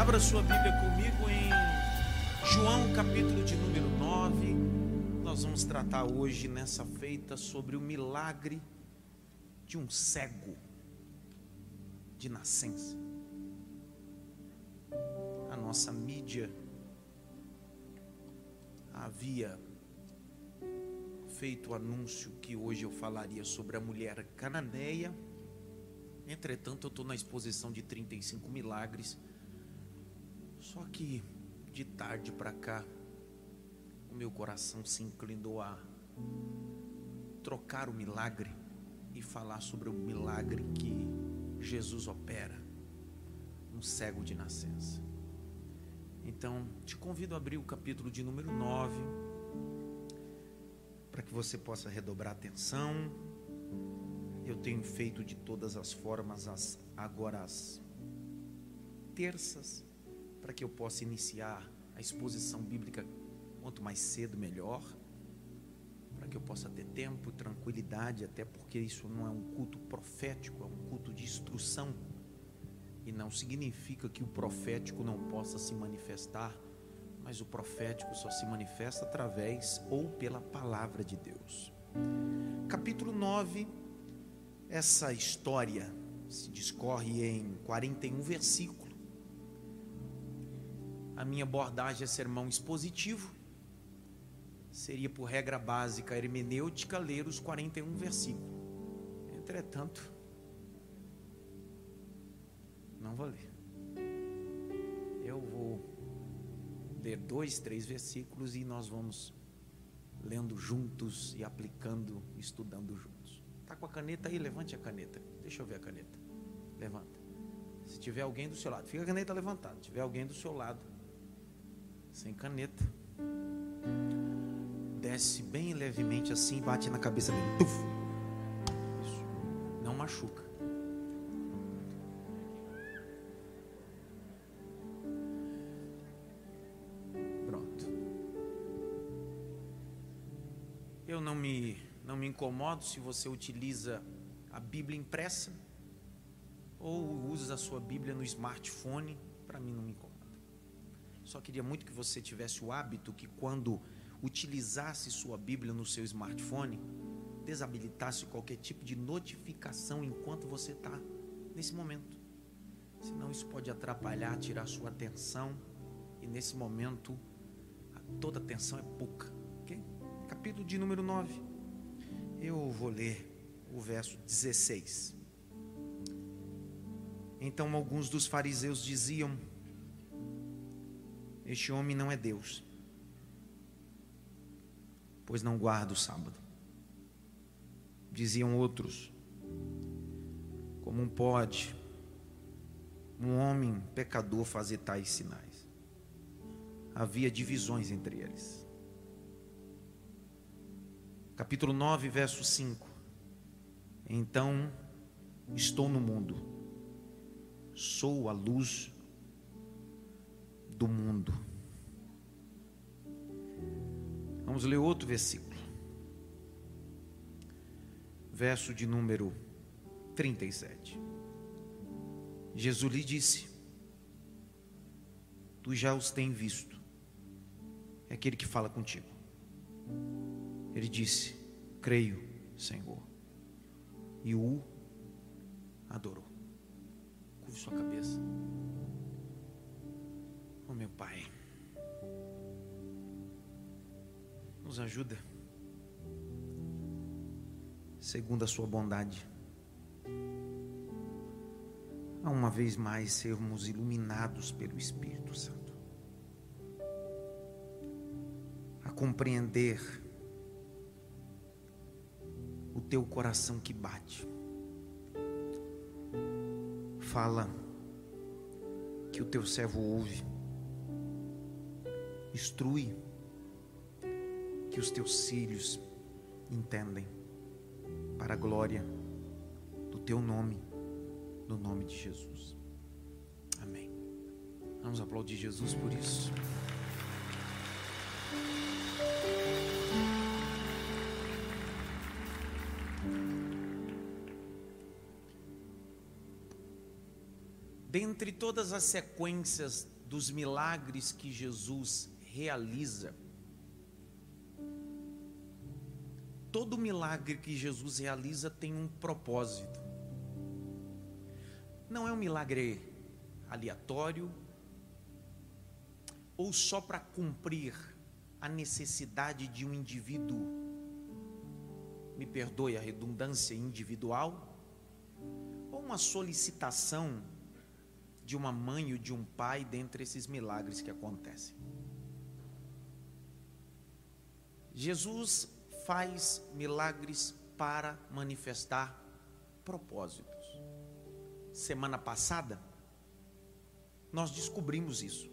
Abra sua Bíblia comigo em João, capítulo de número 9. Nós vamos tratar hoje, nessa feita, sobre o milagre de um cego de nascença. A nossa mídia havia feito o anúncio que hoje eu falaria sobre a mulher cananeia. Entretanto, eu estou na exposição de 35 milagres. Só que de tarde para cá, o meu coração se inclinou a trocar o milagre e falar sobre o milagre que Jesus opera um cego de nascença. Então, te convido a abrir o capítulo de número 9, para que você possa redobrar atenção. Eu tenho feito de todas as formas, as, agora as terças, para que eu possa iniciar a exposição bíblica quanto mais cedo, melhor, para que eu possa ter tempo, tranquilidade, até porque isso não é um culto profético, é um culto de instrução. E não significa que o profético não possa se manifestar, mas o profético só se manifesta através ou pela palavra de Deus. Capítulo 9, essa história se discorre em 41 versículos a minha abordagem é sermão expositivo. Seria por regra básica hermenêutica ler os 41 versículos. Entretanto, não vou ler. Eu vou ler dois, três versículos e nós vamos lendo juntos e aplicando, estudando juntos. Tá com a caneta aí? Levante a caneta. Deixa eu ver a caneta. Levanta. Se tiver alguém do seu lado, fica a caneta levantada. Se tiver alguém do seu lado, sem caneta. Desce bem levemente assim e bate na cabeça dele. Tuf. Isso. Não machuca. Pronto. Eu não me não me incomodo se você utiliza a Bíblia impressa ou usa a sua Bíblia no smartphone, para mim não me incomoda. Só queria muito que você tivesse o hábito que quando utilizasse sua Bíblia no seu smartphone, desabilitasse qualquer tipo de notificação enquanto você está nesse momento. Senão isso pode atrapalhar, tirar sua atenção. E nesse momento, toda atenção é pouca. Okay? Capítulo de número 9. Eu vou ler o verso 16. Então alguns dos fariseus diziam: este homem não é Deus, pois não guarda o sábado. Diziam outros: Como pode um homem pecador fazer tais sinais? Havia divisões entre eles. Capítulo 9, verso 5. Então estou no mundo, sou a luz do mundo. Vamos ler outro versículo. Verso de número 37. Jesus lhe disse: Tu já os tens visto. É aquele que fala contigo. Ele disse: Creio, Senhor. E o adorou. Curve sua cabeça. Oh, meu Pai, nos ajuda, segundo a Sua bondade, a uma vez mais sermos iluminados pelo Espírito Santo, a compreender o Teu coração que bate, fala que o Teu servo ouve Instrui que os teus filhos entendem para a glória do teu nome, no nome de Jesus. Amém. Vamos aplaudir Jesus por isso. Dentre todas as sequências dos milagres que Jesus realiza, todo milagre que Jesus realiza tem um propósito. Não é um milagre aleatório ou só para cumprir a necessidade de um indivíduo, me perdoe a redundância individual, ou uma solicitação de uma mãe ou de um pai dentre esses milagres que acontecem. Jesus faz milagres para manifestar propósitos. Semana passada, nós descobrimos isso.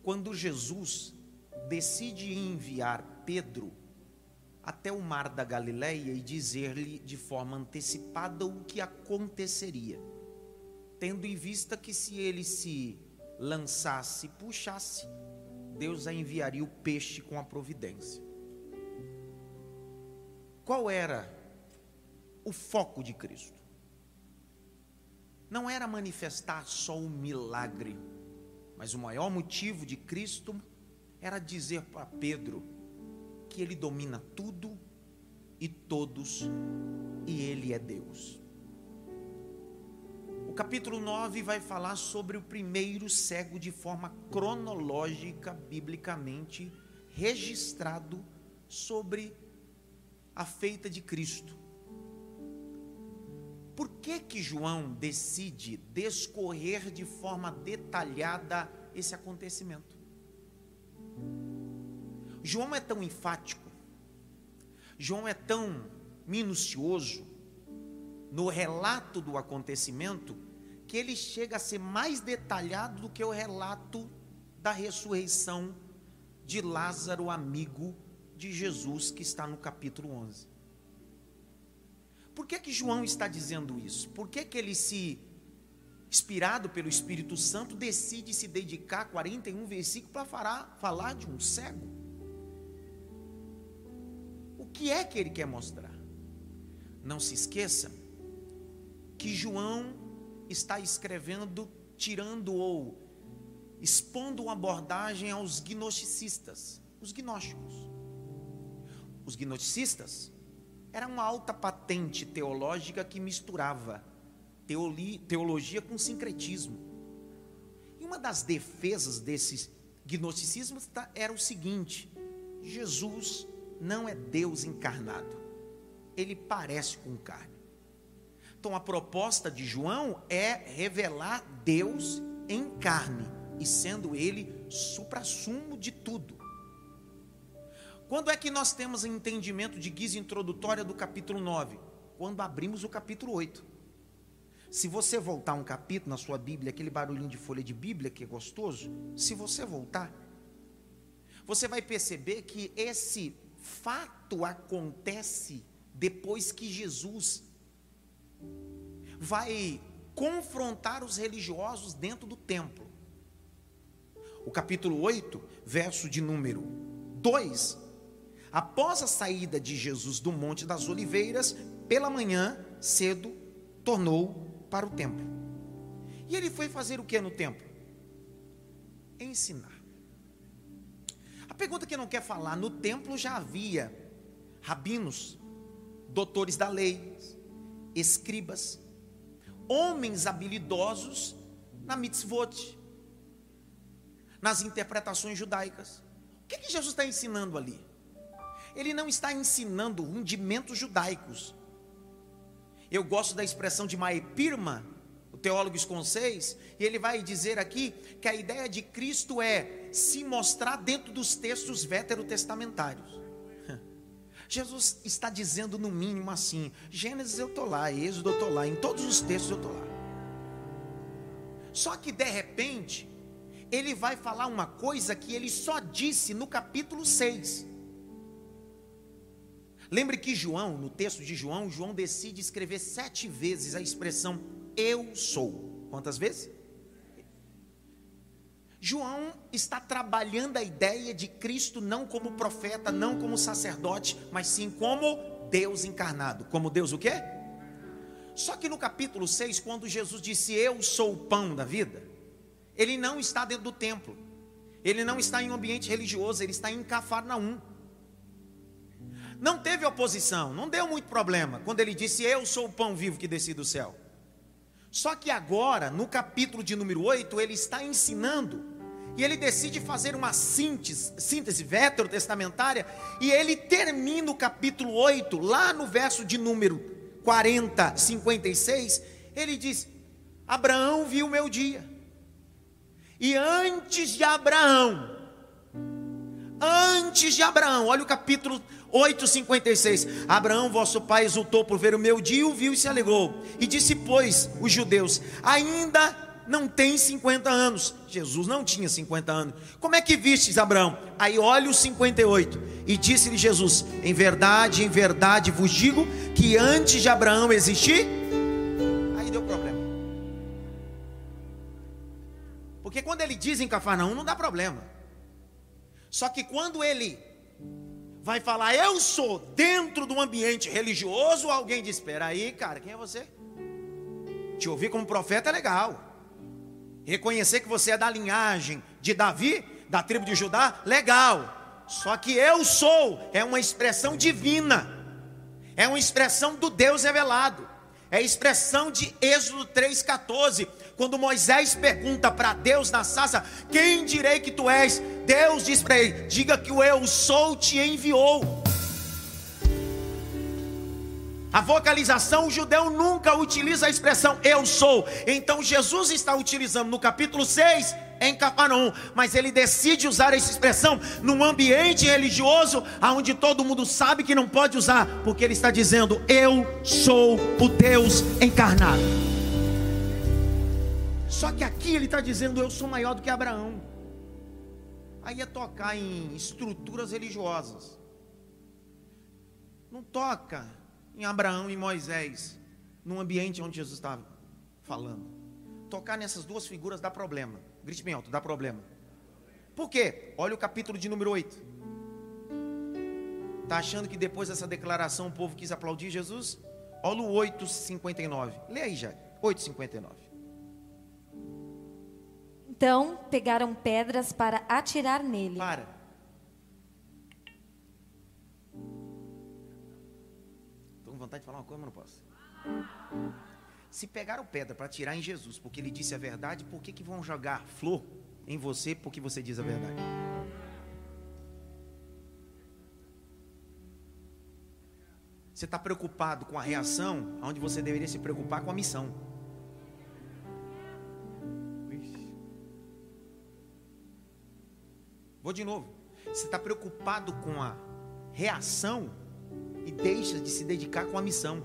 Quando Jesus decide enviar Pedro até o mar da Galileia e dizer-lhe de forma antecipada o que aconteceria, tendo em vista que se ele se lançasse, puxasse, Deus a enviaria o peixe com a providência. Qual era o foco de Cristo? Não era manifestar só um milagre, mas o maior motivo de Cristo era dizer para Pedro que ele domina tudo e todos e ele é Deus. O capítulo 9 vai falar sobre o primeiro cego de forma cronológica, biblicamente registrado sobre a feita de Cristo. Por que que João decide descorrer de forma detalhada esse acontecimento? João é tão enfático, João é tão minucioso no relato do acontecimento que ele chega a ser mais detalhado do que o relato da ressurreição de Lázaro, amigo de Jesus que está no capítulo 11. Por que que João está dizendo isso? Por que que ele se inspirado pelo Espírito Santo decide se dedicar a 41 versículos para falar, falar de um cego? O que é que ele quer mostrar? Não se esqueça que João está escrevendo tirando ou expondo uma abordagem aos gnosticistas, os gnósticos. Os gnosticistas eram uma alta patente teológica que misturava teologia com sincretismo. E uma das defesas desses gnosticismos tá, era o seguinte: Jesus não é Deus encarnado, ele parece com carne. Então a proposta de João é revelar Deus em carne e sendo ele suprassumo de tudo. Quando é que nós temos entendimento de guisa introdutória do capítulo 9? Quando abrimos o capítulo 8. Se você voltar um capítulo na sua Bíblia, aquele barulhinho de folha de Bíblia que é gostoso, se você voltar, você vai perceber que esse fato acontece depois que Jesus vai confrontar os religiosos dentro do templo. O capítulo 8, verso de número 2, Após a saída de Jesus do Monte das Oliveiras, pela manhã, cedo, tornou para o templo. E ele foi fazer o que no templo? Ensinar. A pergunta que não quer falar, no templo já havia rabinos, doutores da lei, escribas, homens habilidosos na mitzvot, nas interpretações judaicas. O que, que Jesus está ensinando ali? ele não está ensinando rundimentos judaicos. Eu gosto da expressão de Maepirma, o teólogo escocês, e ele vai dizer aqui que a ideia de Cristo é se mostrar dentro dos textos veterotestamentários. Jesus está dizendo no mínimo assim: Gênesis eu estou lá, Êxodo eu estou lá, em todos os textos eu estou lá. Só que de repente, ele vai falar uma coisa que ele só disse no capítulo 6. Lembre que João, no texto de João, João decide escrever sete vezes a expressão eu sou. Quantas vezes? João está trabalhando a ideia de Cristo não como profeta, não como sacerdote, mas sim como Deus encarnado. Como Deus o quê? Só que no capítulo 6, quando Jesus disse: Eu sou o pão da vida, ele não está dentro do templo, ele não está em um ambiente religioso, ele está em Cafarnaum. Não teve oposição, não deu muito problema quando ele disse: Eu sou o pão vivo que desci do céu. Só que agora, no capítulo de número 8, ele está ensinando e ele decide fazer uma síntese, síntese veterotestamentária e ele termina o capítulo 8, lá no verso de número 40, 56, ele diz: Abraão viu meu dia. E antes de Abraão, antes de Abraão, olha o capítulo 8,56. Abraão, vosso pai, exultou por ver o meu dia, o viu e se alegrou. E disse, pois, os judeus: ainda não tem 50 anos. Jesus não tinha 50 anos. Como é que vistes Abraão? Aí olha o 58. E disse-lhe Jesus: Em verdade, em verdade vos digo que antes de Abraão existir, aí deu problema. Porque quando ele diz em Cafarnaum, não dá problema. Só que quando ele vai falar, eu sou dentro de um ambiente religioso, alguém diz: Espera aí, cara, quem é você? Te ouvir como profeta é legal. Reconhecer que você é da linhagem de Davi, da tribo de Judá, legal. Só que eu sou é uma expressão divina, é uma expressão do Deus revelado, é a expressão de Êxodo 3,14 quando Moisés pergunta para Deus na sassa: Quem direi que tu és? Deus diz para ele: Diga que o eu sou te enviou. A vocalização, o judeu nunca utiliza a expressão eu sou. Então Jesus está utilizando no capítulo 6 em Cafarnaum, mas ele decide usar essa expressão num ambiente religioso onde todo mundo sabe que não pode usar, porque ele está dizendo eu sou o Deus encarnado. Só que aqui ele está dizendo: Eu sou maior do que Abraão. Aí é tocar em estruturas religiosas. Não toca em Abraão e Moisés, num ambiente onde Jesus estava falando. Tocar nessas duas figuras dá problema. Grite bem alto, dá problema. Por quê? Olha o capítulo de número 8. Está achando que depois dessa declaração o povo quis aplaudir Jesus? Olha o 8,59. Lê aí já. 8,59. Então pegaram pedras para atirar nele. Para. Vontade de falar uma coisa, mas não posso. Se pegaram pedra para atirar em Jesus, porque ele disse a verdade, por que, que vão jogar flor em você porque você diz a verdade? Você está preocupado com a reação, onde você deveria se preocupar com a missão. Vou de novo. Você está preocupado com a reação e deixa de se dedicar com a missão.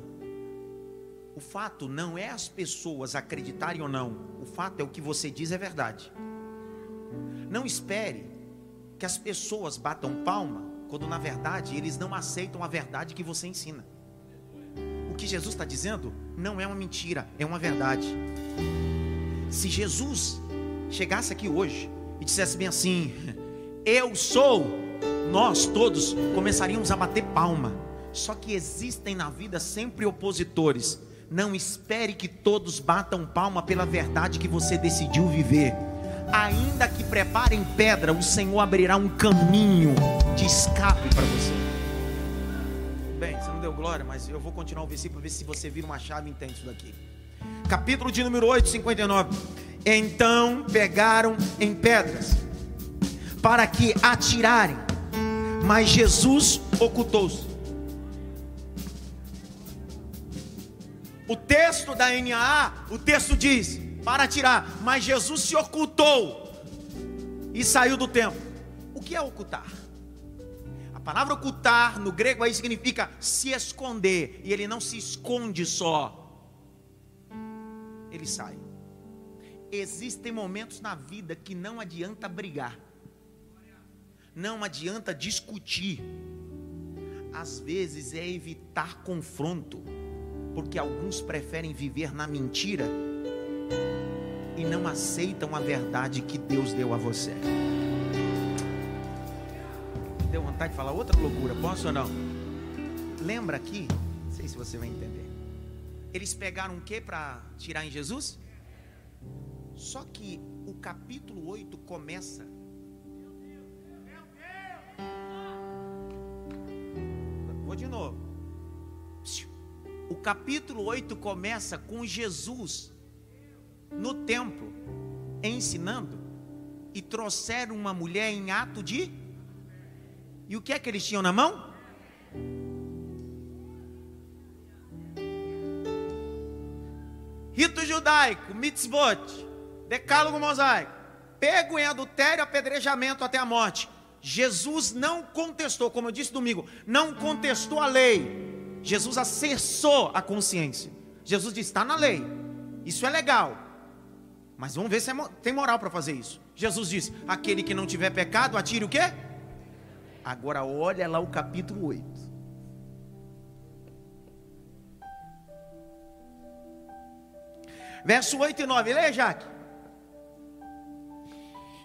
O fato não é as pessoas acreditarem ou não. O fato é o que você diz é verdade. Não espere que as pessoas batam palma quando na verdade eles não aceitam a verdade que você ensina. O que Jesus está dizendo não é uma mentira, é uma verdade. Se Jesus chegasse aqui hoje e dissesse bem assim: eu sou, nós todos começaríamos a bater palma. Só que existem na vida sempre opositores. Não espere que todos batam palma pela verdade que você decidiu viver. Ainda que preparem pedra, o Senhor abrirá um caminho de escape para você. Bem, você não deu glória, mas eu vou continuar o versículo ver se você vira uma chave e entende isso daqui. Capítulo de número 8, 59. Então pegaram em pedras para que atirarem, mas Jesus ocultou-se. O texto da NAA, o texto diz: para atirar, mas Jesus se ocultou e saiu do templo. O que é ocultar? A palavra ocultar no grego aí significa se esconder, e ele não se esconde só, ele sai. Existem momentos na vida que não adianta brigar. Não adianta discutir. Às vezes é evitar confronto, porque alguns preferem viver na mentira e não aceitam a verdade que Deus deu a você. Deu vontade de falar outra loucura, posso ou não? Lembra aqui, não sei se você vai entender. Eles pegaram o que para tirar em Jesus? Só que o capítulo 8 começa. Vou de novo. O capítulo 8 começa com Jesus no templo ensinando e trouxeram uma mulher em ato de. E o que é que eles tinham na mão? Rito judaico, mitzvot, decálogo mosaico, pego em adultério, apedrejamento até a morte. Jesus não contestou, como eu disse domingo, não contestou a lei. Jesus acessou a consciência. Jesus disse: está na lei, isso é legal, mas vamos ver se é, tem moral para fazer isso. Jesus disse: aquele que não tiver pecado, atire o quê? Agora olha lá o capítulo 8. Verso 8 e 9, lê, Jaque.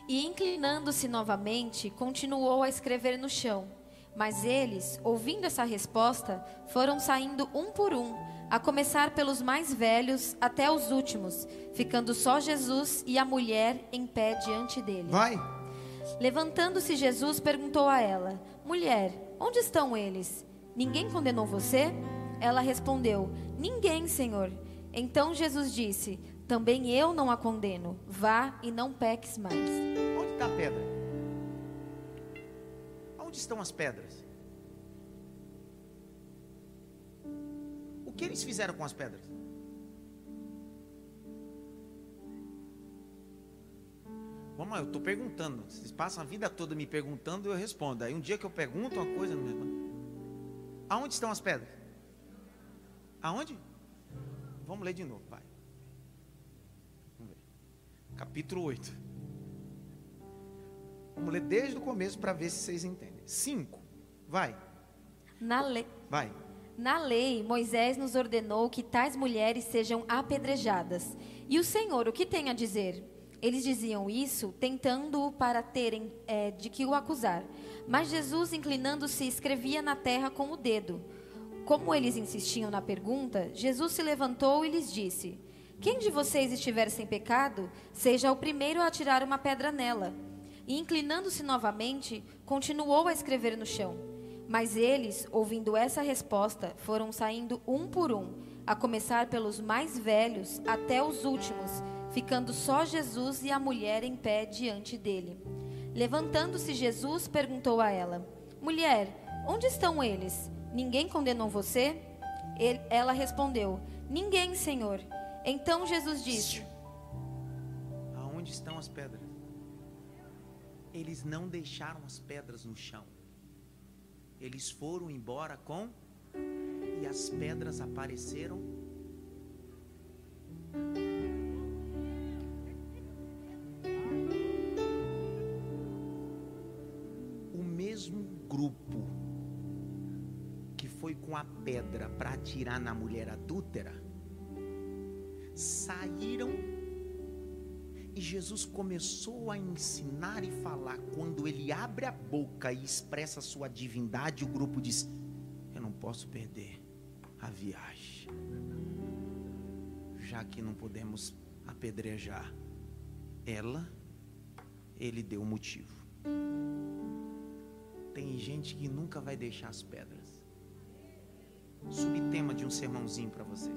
E inclinando-se novamente, continuou a escrever no chão. Mas eles, ouvindo essa resposta, foram saindo um por um a começar pelos mais velhos até os últimos, ficando só Jesus e a mulher em pé diante dele. Vai. Levantando-se Jesus perguntou a ela: Mulher, onde estão eles? Ninguém condenou você? Ela respondeu: Ninguém, Senhor. Então Jesus disse: Também eu não a condeno. Vá e não peques mais. Onde está a pedra? Onde estão as pedras? que eles fizeram com as pedras? Vamos lá, eu estou perguntando. Vocês passam a vida toda me perguntando e eu respondo. Aí um dia que eu pergunto uma coisa, não respondo. Aonde estão as pedras? Aonde? Vamos ler de novo, ver. Capítulo 8. Vamos ler desde o começo para ver se vocês entendem. 5. Vai. Na lei. Vai. Na lei, Moisés nos ordenou que tais mulheres sejam apedrejadas. E o Senhor, o que tem a dizer? Eles diziam isso, tentando-o para terem é, de que o acusar. Mas Jesus, inclinando-se, escrevia na terra com o dedo. Como eles insistiam na pergunta, Jesus se levantou e lhes disse: Quem de vocês estiver sem pecado, seja o primeiro a atirar uma pedra nela. E inclinando-se novamente, continuou a escrever no chão. Mas eles, ouvindo essa resposta, foram saindo um por um, a começar pelos mais velhos até os últimos, ficando só Jesus e a mulher em pé diante dele. Levantando-se Jesus, perguntou a ela: Mulher, onde estão eles? Ninguém condenou você? Ele, ela respondeu: Ninguém, Senhor. Então Jesus disse: Aonde estão as pedras? Eles não deixaram as pedras no chão. Eles foram embora com e as pedras apareceram. O mesmo grupo que foi com a pedra para atirar na mulher adúltera saíram e Jesus começou a ensinar e falar. Quando ele abre a boca e expressa a sua divindade, o grupo diz: Eu não posso perder a viagem, já que não podemos apedrejar ela, ele deu o motivo. Tem gente que nunca vai deixar as pedras. Subtema de um sermãozinho para você.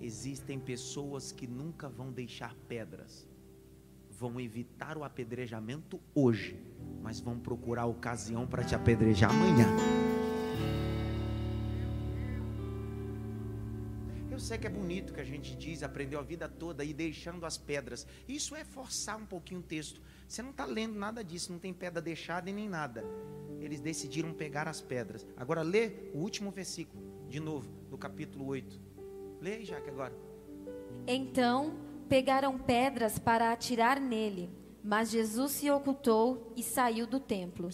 Existem pessoas que nunca vão deixar pedras, vão evitar o apedrejamento hoje, mas vão procurar a ocasião para te apedrejar amanhã. Eu sei que é bonito que a gente diz, aprendeu a vida toda e deixando as pedras. Isso é forçar um pouquinho o texto. Você não está lendo nada disso, não tem pedra deixada e nem nada. Eles decidiram pegar as pedras. Agora lê o último versículo, de novo, no capítulo 8. Leia, Jaque, agora. Então pegaram pedras para atirar nele, mas Jesus se ocultou e saiu do templo.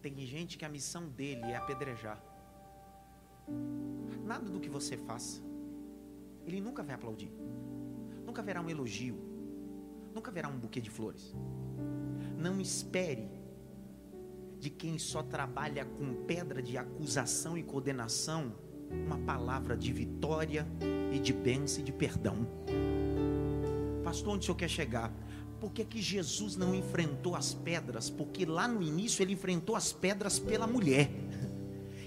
Tem gente que a missão dele é apedrejar. Nada do que você faça, ele nunca vai aplaudir. Nunca haverá um elogio. Nunca haverá um buquê de flores. Não espere de quem só trabalha com pedra de acusação e condenação, uma palavra de vitória e de bênção e de perdão. Pastor, onde o senhor quer chegar? Por que, que Jesus não enfrentou as pedras? Porque lá no início ele enfrentou as pedras pela mulher.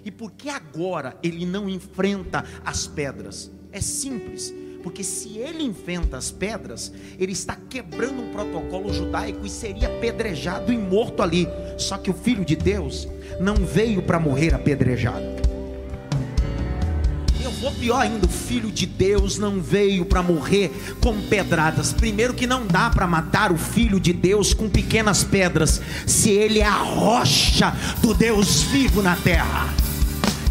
E por que agora ele não enfrenta as pedras? É simples, porque se ele enfrenta as pedras, ele está quebrando um protocolo judaico e seria apedrejado e morto ali. Só que o filho de Deus não veio para morrer apedrejado. Eu vou pior ainda, o filho de Deus não veio para morrer com pedradas. Primeiro que não dá para matar o filho de Deus com pequenas pedras, se ele é a rocha do Deus vivo na terra.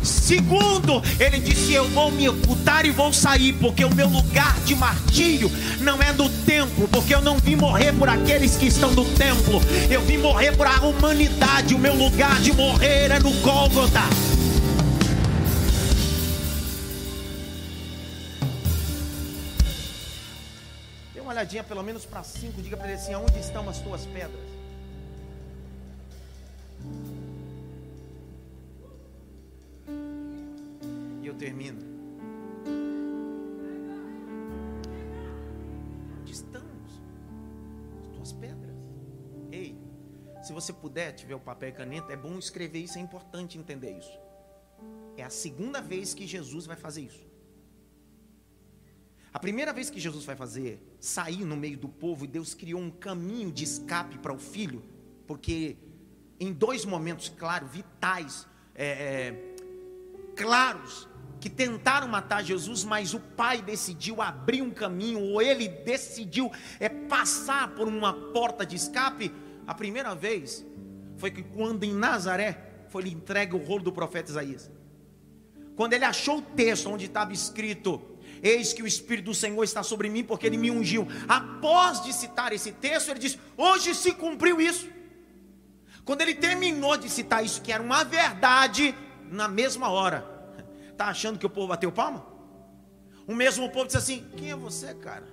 Segundo, ele disse: Eu vou me ocultar e vou sair, porque o meu lugar de martírio não é no templo, porque eu não vim morrer por aqueles que estão no templo, eu vim morrer por a humanidade. O meu lugar de morrer é no Gólgota. Dê uma olhadinha pelo menos para cinco, diga para ele assim: Onde estão as tuas pedras? Você puder, tiver o papel e caneta, é bom escrever isso, é importante entender isso. É a segunda vez que Jesus vai fazer isso. A primeira vez que Jesus vai fazer, sair no meio do povo, e Deus criou um caminho de escape para o filho, porque em dois momentos, claro, vitais, é, é, claros, que tentaram matar Jesus, mas o pai decidiu abrir um caminho, ou ele decidiu é, passar por uma porta de escape. A primeira vez foi que quando em Nazaré foi lhe entregue o rolo do profeta Isaías. Quando ele achou o texto onde estava escrito: Eis que o Espírito do Senhor está sobre mim, porque ele me ungiu. Após de citar esse texto, ele disse: Hoje se cumpriu isso. Quando ele terminou de citar isso, que era uma verdade, na mesma hora, Está achando que o povo bateu palma? O mesmo povo disse assim: Quem é você, cara?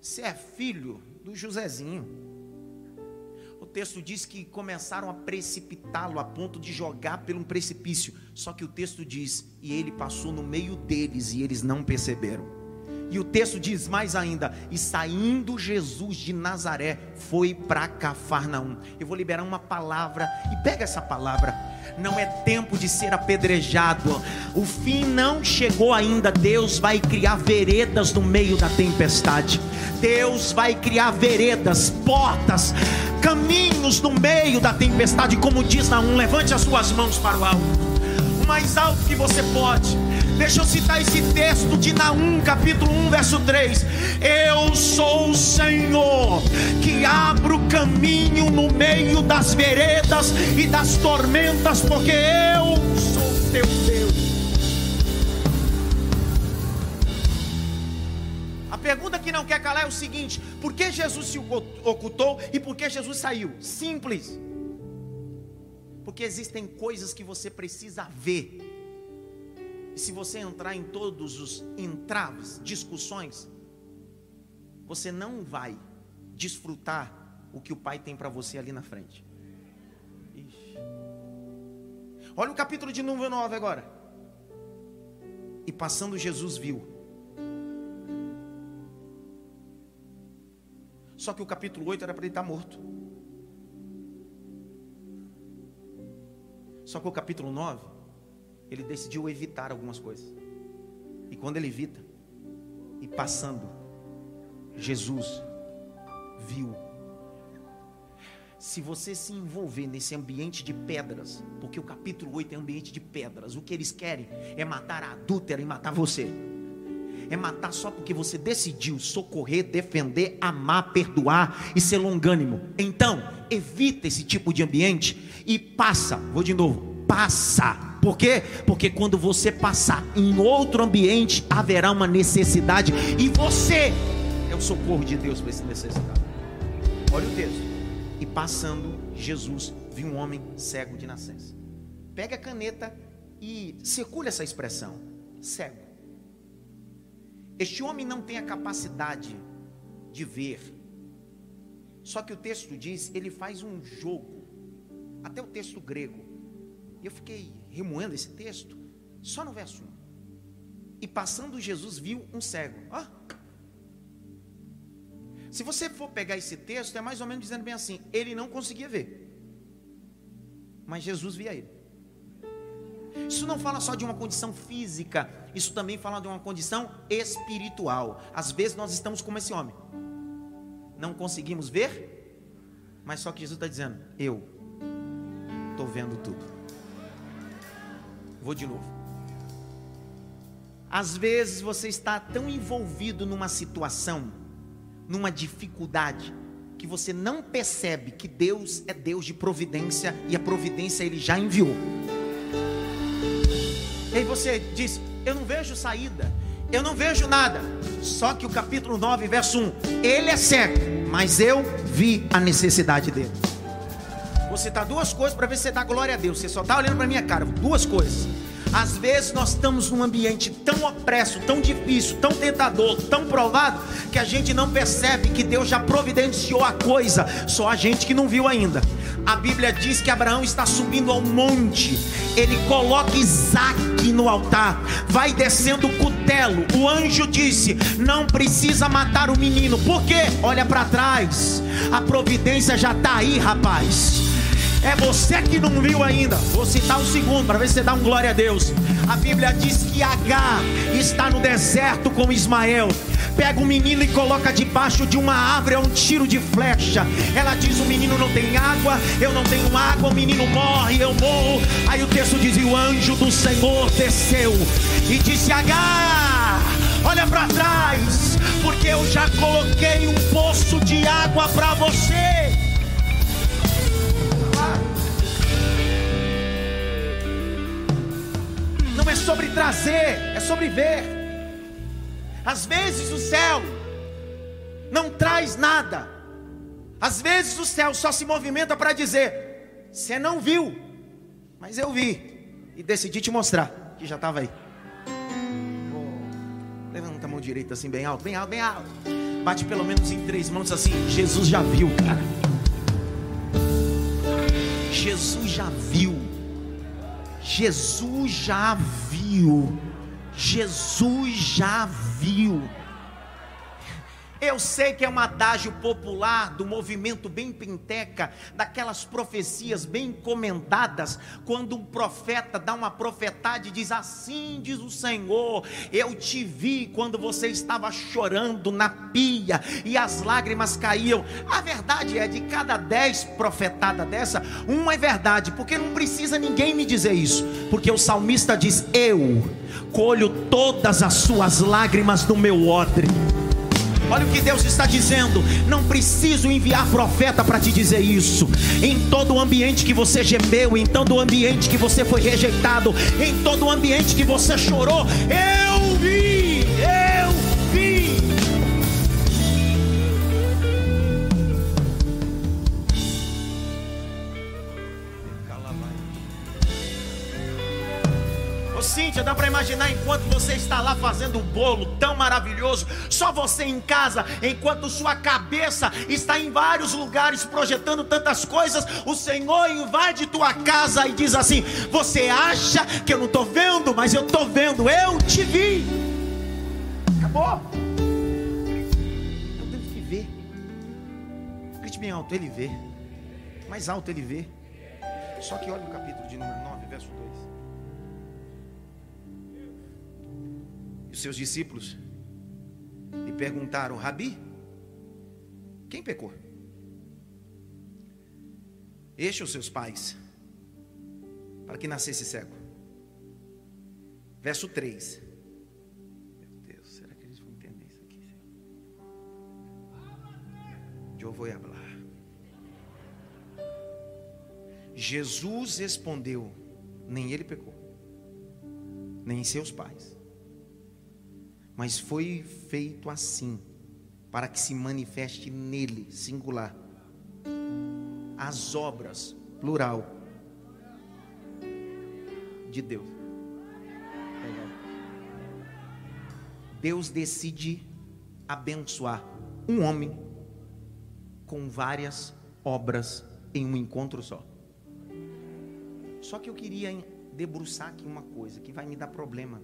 Você é filho do Josézinho. Texto diz que começaram a precipitá-lo a ponto de jogar pelo um precipício. Só que o texto diz: E ele passou no meio deles e eles não perceberam. E o texto diz mais ainda: E saindo Jesus de Nazaré, foi para Cafarnaum. Eu vou liberar uma palavra, e pega essa palavra. Não é tempo de ser apedrejado. O fim não chegou ainda. Deus vai criar veredas no meio da tempestade. Deus vai criar veredas, portas, caminhos no meio da tempestade, como diz Naum. Levante as suas mãos para o alto, o mais alto que você pode. Deixa eu citar esse texto de Naum, capítulo 1, verso 3. Eu sou o Senhor que abro caminho no meio das veredas e das tormentas, porque eu sou teu Deus. Pergunta que não quer calar é o seguinte: por que Jesus se ocultou e por que Jesus saiu? Simples. Porque existem coisas que você precisa ver e se você entrar em todos os entraves, discussões, você não vai desfrutar o que o Pai tem para você ali na frente. Ixi. Olha o capítulo de número 9 agora. E passando Jesus viu. Só que o capítulo 8 era para ele estar morto. Só que o capítulo 9 ele decidiu evitar algumas coisas. E quando ele evita, e passando, Jesus viu. Se você se envolver nesse ambiente de pedras, porque o capítulo 8 é ambiente de pedras, o que eles querem é matar a adúltera e matar você. É matar só porque você decidiu socorrer, defender, amar, perdoar e ser longânimo. Então, evita esse tipo de ambiente e passa. Vou de novo, passa por quê? Porque quando você passar em outro ambiente, haverá uma necessidade e você é o socorro de Deus para esse necessidade. Olha o texto. E passando, Jesus viu um homem cego de nascença. Pega a caneta e circula essa expressão: cego. Este homem não tem a capacidade de ver. Só que o texto diz, ele faz um jogo até o texto grego. E eu fiquei remoendo esse texto, só no verso 1. E passando Jesus viu um cego. Se você for pegar esse texto, é mais ou menos dizendo bem assim: ele não conseguia ver, mas Jesus via ele. Isso não fala só de uma condição física, isso também fala de uma condição espiritual. Às vezes nós estamos como esse homem, não conseguimos ver, mas só que Jesus está dizendo: Eu estou vendo tudo. Vou de novo. Às vezes você está tão envolvido numa situação, numa dificuldade, que você não percebe que Deus é Deus de providência e a providência Ele já enviou. E aí você diz: Eu não vejo saída, eu não vejo nada. Só que o capítulo 9, verso 1: Ele é certo, mas eu vi a necessidade dele. Vou citar duas coisas para ver se você dá glória a Deus. Você só está olhando para minha cara. Duas coisas. Às vezes nós estamos num ambiente tão opresso, tão difícil, tão tentador, tão provado, que a gente não percebe que Deus já providenciou a coisa, só a gente que não viu ainda. A Bíblia diz que Abraão está subindo ao monte, ele coloca Isaac no altar, vai descendo o cutelo. O anjo disse: Não precisa matar o menino, por quê? Olha para trás, a providência já está aí, rapaz. É você que não viu ainda. Vou citar o segundo para ver se você dá um glória a Deus. A Bíblia diz que Agar está no deserto com Ismael. Pega o menino e coloca debaixo de uma árvore, é um tiro de flecha. Ela diz: O menino não tem água, eu não tenho água, o menino morre, eu morro. Aí o texto diz: E o anjo do Senhor desceu e disse: Agar, olha para trás, porque eu já coloquei um poço de água para você. Não é sobre trazer, é sobre ver. Às vezes o céu não traz nada. Às vezes o céu só se movimenta para dizer: Você não viu, mas eu vi. E decidi te mostrar que já estava aí. Oh, levanta a mão direita assim, bem alto, bem alto, bem alto. Bate pelo menos em três mãos assim. Jesus já viu, cara. Jesus já viu. Jesus já viu. Jesus já viu. Eu sei que é um adágio popular do movimento bem penteca, daquelas profecias bem encomendadas, quando um profeta dá uma profetada e diz assim: diz o Senhor, eu te vi quando você estava chorando na pia e as lágrimas caíam. A verdade é, de cada dez profetadas dessa, uma é verdade, porque não precisa ninguém me dizer isso, porque o salmista diz: Eu colho todas as suas lágrimas no meu odre. Olha o que Deus está dizendo. Não preciso enviar profeta para te dizer isso. Em todo o ambiente que você gemeu, em todo o ambiente que você foi rejeitado, em todo o ambiente que você chorou, eu Cíntia, dá para imaginar enquanto você está lá fazendo um bolo tão maravilhoso, só você em casa, enquanto sua cabeça está em vários lugares projetando tantas coisas, o Senhor invade tua casa e diz assim: Você acha que eu não estou vendo, mas eu estou vendo, eu te vi. Acabou. Eu tenho que ver. Grite bem alto, ele vê. Mais alto ele vê. Só que olha o capítulo de número 9, verso 2. E os seus discípulos lhe perguntaram: Rabi, quem pecou? Este ou seus pais, para que nascesse cego? Verso 3. Meu Deus, será que eles vão entender isso aqui? Eu vou falar. Jesus respondeu: Nem ele pecou, nem seus pais mas foi feito assim, para que se manifeste nele, singular, as obras, plural, de Deus. Deus decide abençoar um homem com várias obras em um encontro só. Só que eu queria debruçar aqui uma coisa que vai me dar problema.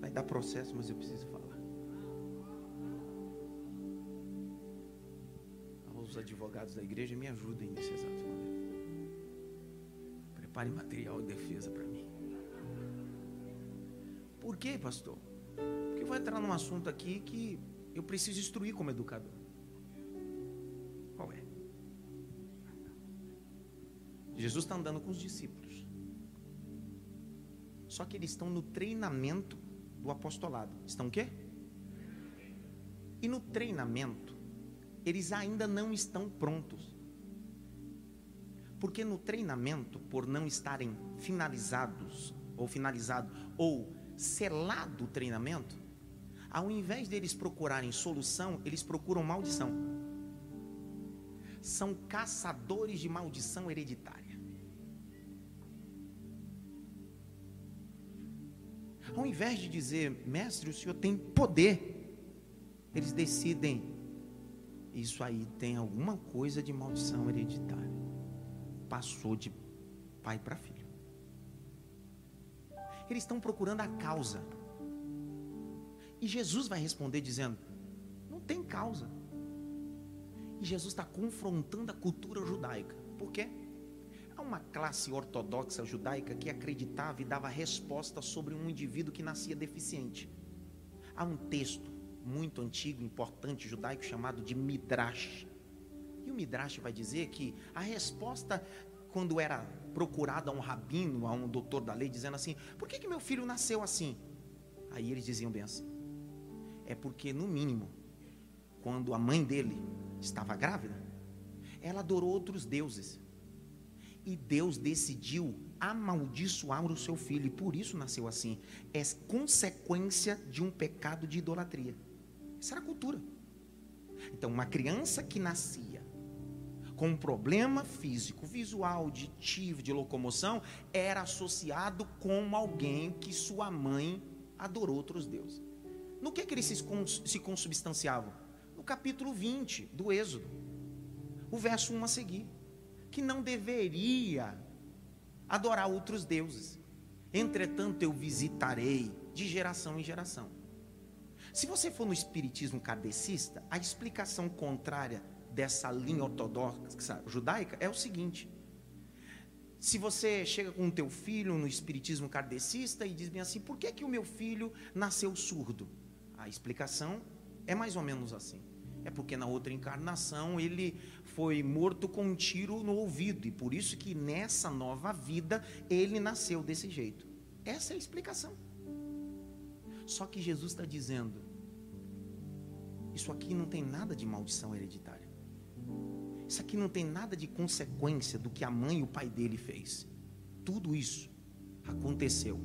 Vai dar processo, mas eu preciso falar. Os advogados da igreja me ajudem nesse exato momento. Prepare material de defesa para mim. Por quê, pastor? Porque vou entrar num assunto aqui que eu preciso instruir como educador. Qual é? Jesus está andando com os discípulos. Só que eles estão no treinamento do apostolado. Estão o quê? E no treinamento, eles ainda não estão prontos. Porque no treinamento, por não estarem finalizados, ou finalizado, ou selado o treinamento, ao invés deles procurarem solução, eles procuram maldição. São caçadores de maldição hereditária. Ao invés de dizer, mestre, o senhor tem poder, eles decidem, isso aí tem alguma coisa de maldição hereditária. Passou de pai para filho. Eles estão procurando a causa. E Jesus vai responder dizendo: não tem causa. E Jesus está confrontando a cultura judaica. Por quê? Há uma classe ortodoxa judaica que acreditava e dava resposta sobre um indivíduo que nascia deficiente. Há um texto muito antigo, importante judaico chamado de Midrash. E o Midrash vai dizer que a resposta quando era procurado a um rabino, a um doutor da lei, dizendo assim: por que, que meu filho nasceu assim? Aí eles diziam bem assim: é porque, no mínimo, quando a mãe dele estava grávida, ela adorou outros deuses. E Deus decidiu amaldiçoar o seu filho, e por isso nasceu assim. É consequência de um pecado de idolatria. Essa era a cultura. Então, uma criança que nascia com um problema físico, visual, auditivo, de locomoção, era associado com alguém que sua mãe adorou outros deuses. No que, que eles se consubstanciavam? No capítulo 20 do Êxodo, o verso 1 a seguir, que não deveria adorar outros deuses. Entretanto, eu visitarei de geração em geração. Se você for no espiritismo kardecista, a explicação contrária dessa linha ortodoxa judaica é o seguinte: se você chega com o teu filho no espiritismo kardecista e diz bem assim, por que, que o meu filho nasceu surdo? A explicação é mais ou menos assim. É porque na outra encarnação ele foi morto com um tiro no ouvido e por isso que nessa nova vida ele nasceu desse jeito. Essa é a explicação. Só que Jesus está dizendo: isso aqui não tem nada de maldição hereditária. Isso aqui não tem nada de consequência do que a mãe e o pai dele fez. Tudo isso aconteceu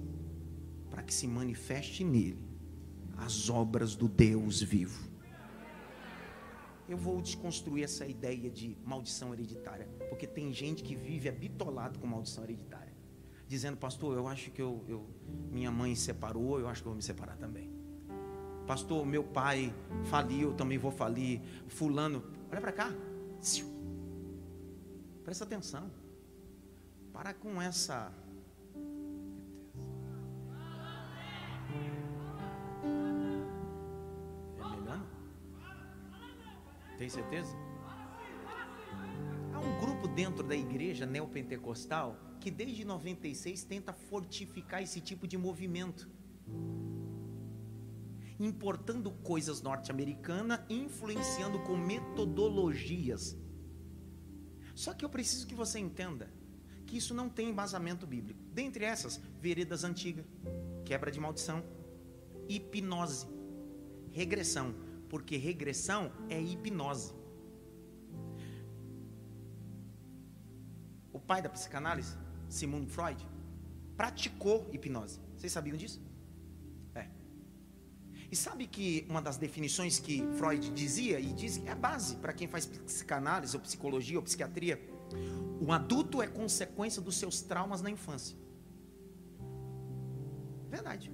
para que se manifeste nele as obras do Deus vivo. Eu vou desconstruir essa ideia de maldição hereditária, porque tem gente que vive habitolado com maldição hereditária, dizendo, pastor, eu acho que eu, eu minha mãe separou, eu acho que eu vou me separar também. Pastor, meu pai faliu, eu também vou falir. Fulano, olha para cá. Presta atenção. Para com essa. Certeza? Há um grupo dentro da igreja neopentecostal que desde 96 tenta fortificar esse tipo de movimento. Importando coisas norte-americanas, influenciando com metodologias só que eu preciso que você entenda que isso não tem embasamento bíblico. Dentre essas, veredas antigas, quebra de maldição, hipnose, regressão, porque regressão é hipnose. O pai da psicanálise, Sigmund Freud, praticou hipnose. Vocês sabiam disso? E sabe que uma das definições que Freud dizia, e diz é a base para quem faz psicanálise, ou psicologia, ou psiquiatria: o adulto é consequência dos seus traumas na infância. Verdade.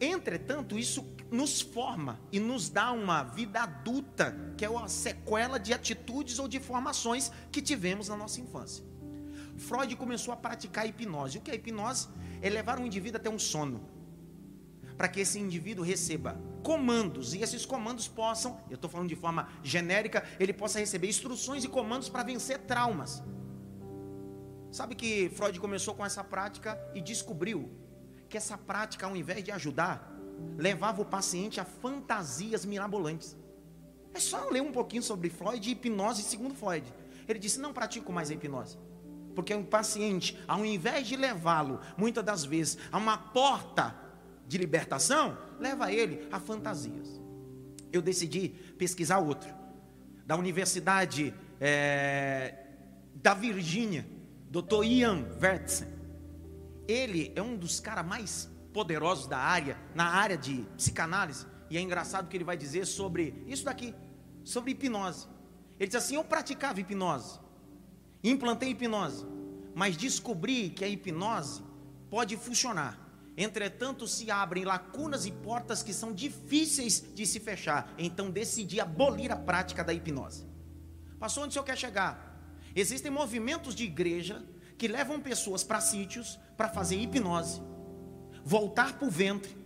Entretanto, isso nos forma e nos dá uma vida adulta, que é uma sequela de atitudes ou de formações que tivemos na nossa infância. Freud começou a praticar a hipnose. O que é hipnose? É levar um indivíduo até um sono, para que esse indivíduo receba comandos e esses comandos possam, eu estou falando de forma genérica, ele possa receber instruções e comandos para vencer traumas. Sabe que Freud começou com essa prática e descobriu que essa prática, ao invés de ajudar, levava o paciente a fantasias mirabolantes. É só ler um pouquinho sobre Freud e hipnose segundo Freud. Ele disse: não pratico mais a hipnose. Porque o paciente, ao invés de levá-lo, muitas das vezes, a uma porta de libertação, leva ele a fantasias. Eu decidi pesquisar outro, da Universidade é, da Virgínia, Dr. Ian Vertzen. Ele é um dos caras mais poderosos da área, na área de psicanálise. E é engraçado que ele vai dizer sobre isso daqui, sobre hipnose. Ele diz assim: Eu praticava hipnose, implantei hipnose, mas descobri que a hipnose pode funcionar. Entretanto, se abrem lacunas e portas que são difíceis de se fechar. Então, decidi abolir a prática da hipnose. Passou onde o senhor quer chegar? Existem movimentos de igreja que levam pessoas para sítios para fazer hipnose, voltar para o ventre,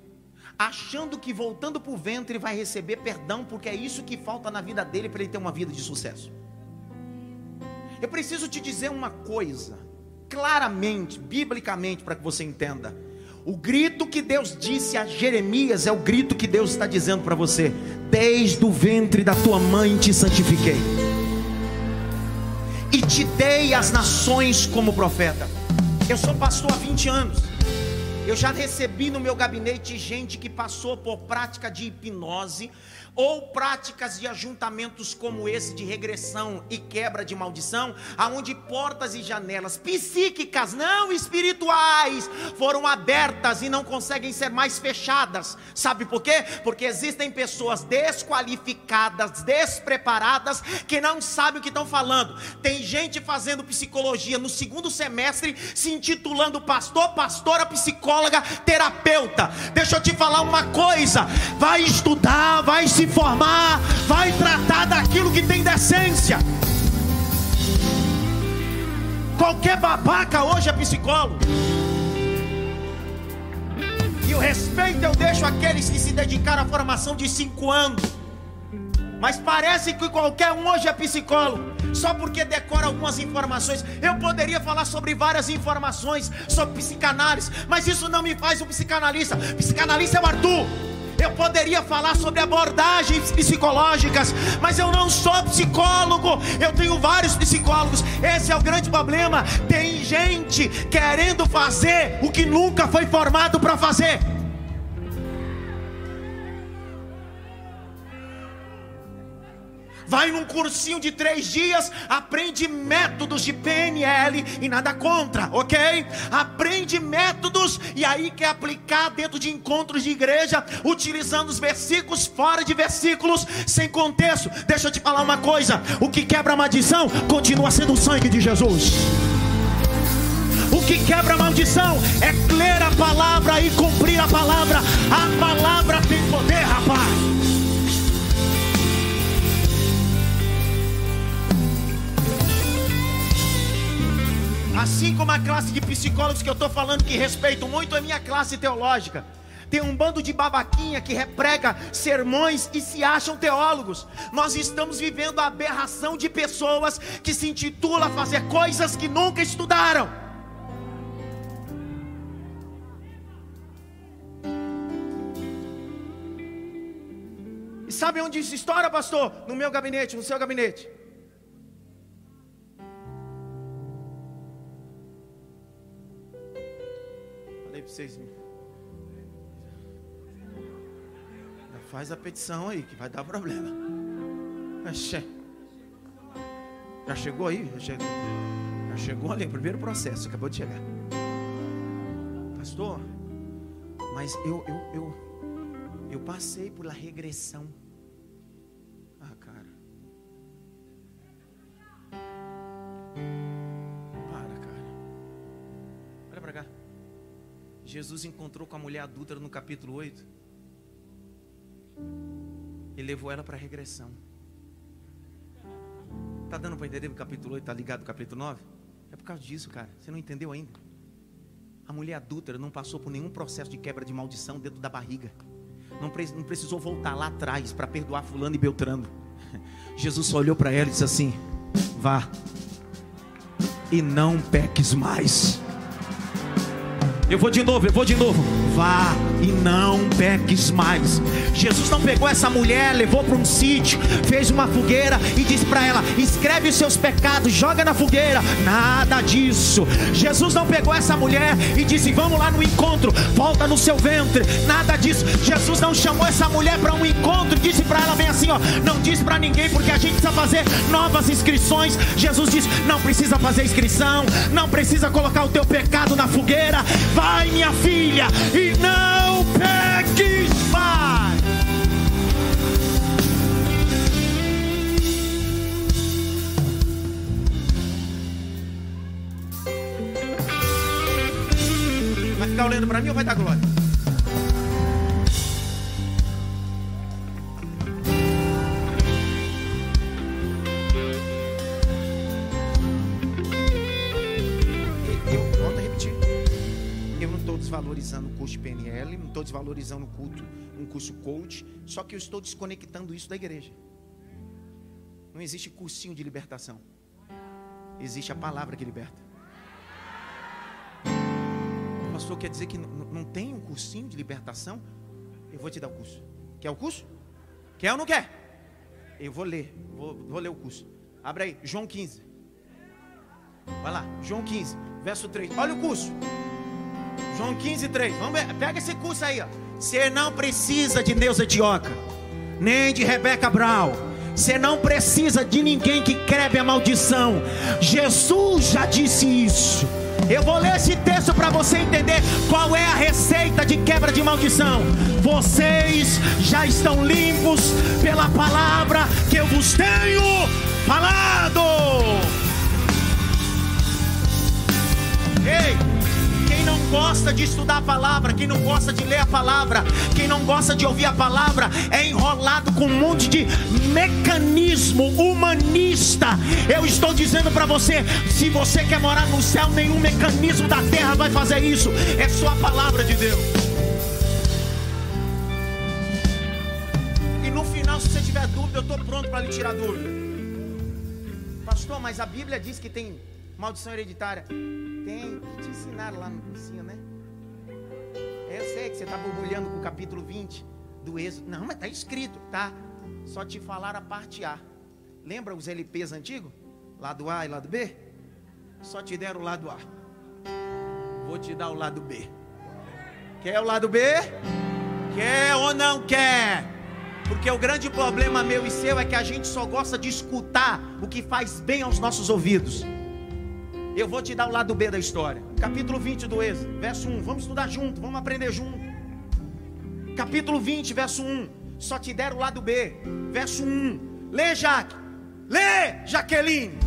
achando que voltando para o ventre vai receber perdão, porque é isso que falta na vida dele para ele ter uma vida de sucesso. Eu preciso te dizer uma coisa, claramente, biblicamente, para que você entenda. O grito que Deus disse a Jeremias é o grito que Deus está dizendo para você: Desde o ventre da tua mãe te santifiquei, e te dei as nações como profeta. Eu sou pastor há 20 anos. Eu já recebi no meu gabinete gente que passou por prática de hipnose, ou práticas de ajuntamentos como esse de regressão e quebra de maldição, aonde portas e janelas psíquicas, não espirituais, foram abertas e não conseguem ser mais fechadas. Sabe por quê? Porque existem pessoas desqualificadas, despreparadas, que não sabem o que estão falando. Tem gente fazendo psicologia no segundo semestre, se intitulando pastor, pastora, psicóloga, terapeuta. Deixa eu te falar uma coisa: vai estudar, vai se formar, vai tratar daquilo que tem decência. Qualquer babaca hoje é psicólogo. E o respeito eu deixo aqueles que se dedicaram à formação de cinco anos. Mas parece que qualquer um hoje é psicólogo, só porque decora algumas informações. Eu poderia falar sobre várias informações sobre psicanálise, mas isso não me faz um psicanalista. Psicanalista é o Arthur. Eu poderia falar sobre abordagens psicológicas, mas eu não sou psicólogo. Eu tenho vários psicólogos. Esse é o grande problema. Tem gente querendo fazer o que nunca foi formado para fazer. Vai num cursinho de três dias, aprende métodos de PNL e nada contra, ok? Aprende métodos e aí quer aplicar dentro de encontros de igreja, utilizando os versículos fora de versículos, sem contexto. Deixa eu te falar uma coisa: o que quebra a maldição continua sendo o sangue de Jesus. O que quebra a maldição é ler a palavra e cumprir a palavra. A palavra tem poder, rapaz. Assim como a classe de psicólogos que eu estou falando, que respeito muito a minha classe teológica. Tem um bando de babaquinha que reprega sermões e se acham teólogos. Nós estamos vivendo a aberração de pessoas que se intitulam a fazer coisas que nunca estudaram. E sabe onde isso estoura, pastor? No meu gabinete, no seu gabinete. Vocês. Faz a petição aí, que vai dar problema. Já chegou aí? Já chegou, já chegou ali, o primeiro processo, acabou de chegar. Pastor, mas eu, eu, eu, eu passei por la regressão. Jesus encontrou com a mulher adúltera no capítulo 8 e levou ela para a regressão. Tá dando para entender o capítulo 8, tá ligado o capítulo 9? É por causa disso, cara. Você não entendeu ainda? A mulher adúltera não passou por nenhum processo de quebra de maldição dentro da barriga. Não, não precisou voltar lá atrás para perdoar fulano e beltrano. Jesus só olhou para ela e disse assim: Vá e não peques mais. Eu vou de novo, eu vou de novo. Vá e não peques mais. Jesus não pegou essa mulher, levou para um sítio, fez uma fogueira e disse para ela: escreve os seus pecados, joga na fogueira. Nada disso. Jesus não pegou essa mulher e disse: vamos lá no encontro, volta no seu ventre. Nada disso. Jesus não chamou essa mulher para um encontro e disse para ela bem assim: ó, não diz para ninguém porque a gente precisa fazer novas inscrições. Jesus disse: não precisa fazer inscrição, não precisa colocar o teu pecado na fogueira Vai, minha filha, e olhando para mim ou vai dar glória? desvalorizando o curso PNL, não estou desvalorizando o culto, um curso coach, só que eu estou desconectando isso da igreja. Não existe cursinho de libertação. Existe a palavra que liberta. Pastor quer dizer que não tem um cursinho de libertação? Eu vou te dar o curso. Quer o curso? Quer ou não quer? Eu vou ler, vou, vou ler o curso. Abre aí, João 15. Vai lá, João 15, verso 3. Olha o curso. João 15, 3. Vamos ver, pega esse curso aí, ó. Você não precisa de Neuza Dioca, nem de Rebeca Brown. Você não precisa de ninguém que creve a maldição. Jesus já disse isso. Eu vou ler esse texto para você entender qual é a receita de quebra de maldição. Vocês já estão limpos pela palavra que eu vos tenho falado. Ei! Gosta de estudar a palavra, quem não gosta de ler a palavra, quem não gosta de ouvir a palavra, é enrolado com um monte de mecanismo humanista. Eu estou dizendo para você: se você quer morar no céu, nenhum mecanismo da terra vai fazer isso, é só a palavra de Deus. E no final, se você tiver dúvida, eu estou pronto para lhe tirar dúvida. Pastor, mas a Bíblia diz que tem maldição hereditária tem, te ensinaram lá no cursinho, né? Eu sei que você está borbulhando com o capítulo 20 do Êxodo. Não, mas está escrito, tá? Só te falar a parte A. Lembra os LPs antigos? Lado A e lado B? Só te deram o lado A. Vou te dar o lado B. Quer o lado B? Quer ou não quer? Porque o grande problema meu e seu é que a gente só gosta de escutar o que faz bem aos nossos ouvidos. Eu vou te dar o lado B da história. Capítulo 20 do Êxodo, verso 1. Vamos estudar junto, vamos aprender junto. Capítulo 20, verso 1. Só te deram o lado B. Verso 1. Lê, Jaque. Lê, Jaqueline.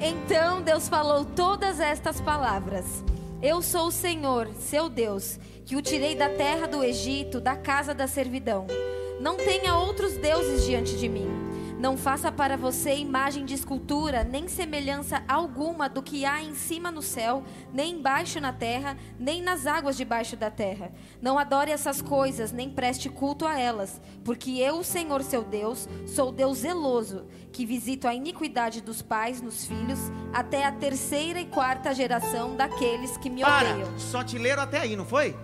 Então Deus falou todas estas palavras. Eu sou o Senhor, seu Deus, que o tirei da terra do Egito, da casa da servidão. Não tenha outros deuses diante de mim. Não faça para você imagem de escultura, nem semelhança alguma do que há em cima no céu, nem embaixo na terra, nem nas águas debaixo da terra. Não adore essas coisas, nem preste culto a elas, porque eu, Senhor seu Deus, sou Deus zeloso, que visito a iniquidade dos pais nos filhos, até a terceira e quarta geração daqueles que me Para, odeiam. Só te leram até aí, não foi?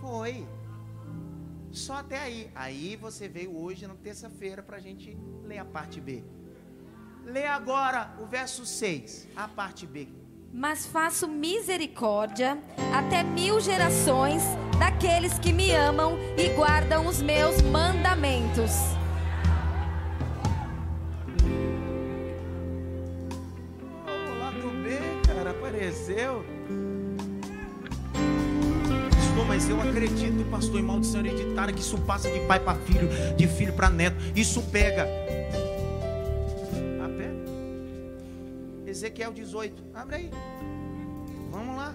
Foi. Só até aí. Aí você veio hoje na terça-feira para a gente ler a parte B. Lê agora o verso 6, a parte B. Mas faço misericórdia até mil gerações daqueles que me amam e guardam os meus mandamentos. Pastor, em maldição hereditária, que isso passa de pai para filho, de filho para neto. Isso pega. Até Ezequiel 18. Abre aí. Vamos lá.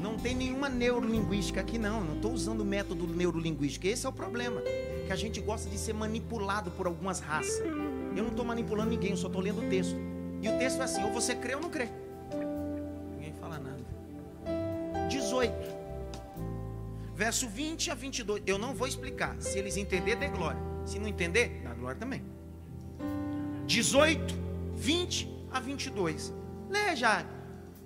Não tem nenhuma neurolinguística aqui, não. Não estou usando o método neurolinguístico. Esse é o problema. Que a gente gosta de ser manipulado por algumas raças. Eu não estou manipulando ninguém, eu só estou lendo o texto. E o texto é assim: ou você crê ou não crê. Ninguém fala nada. 18, verso 20 a 22. Eu não vou explicar. Se eles entenderem, dê glória. Se não entender, dá glória também. 18, 20 a 22. Lê, Jaque.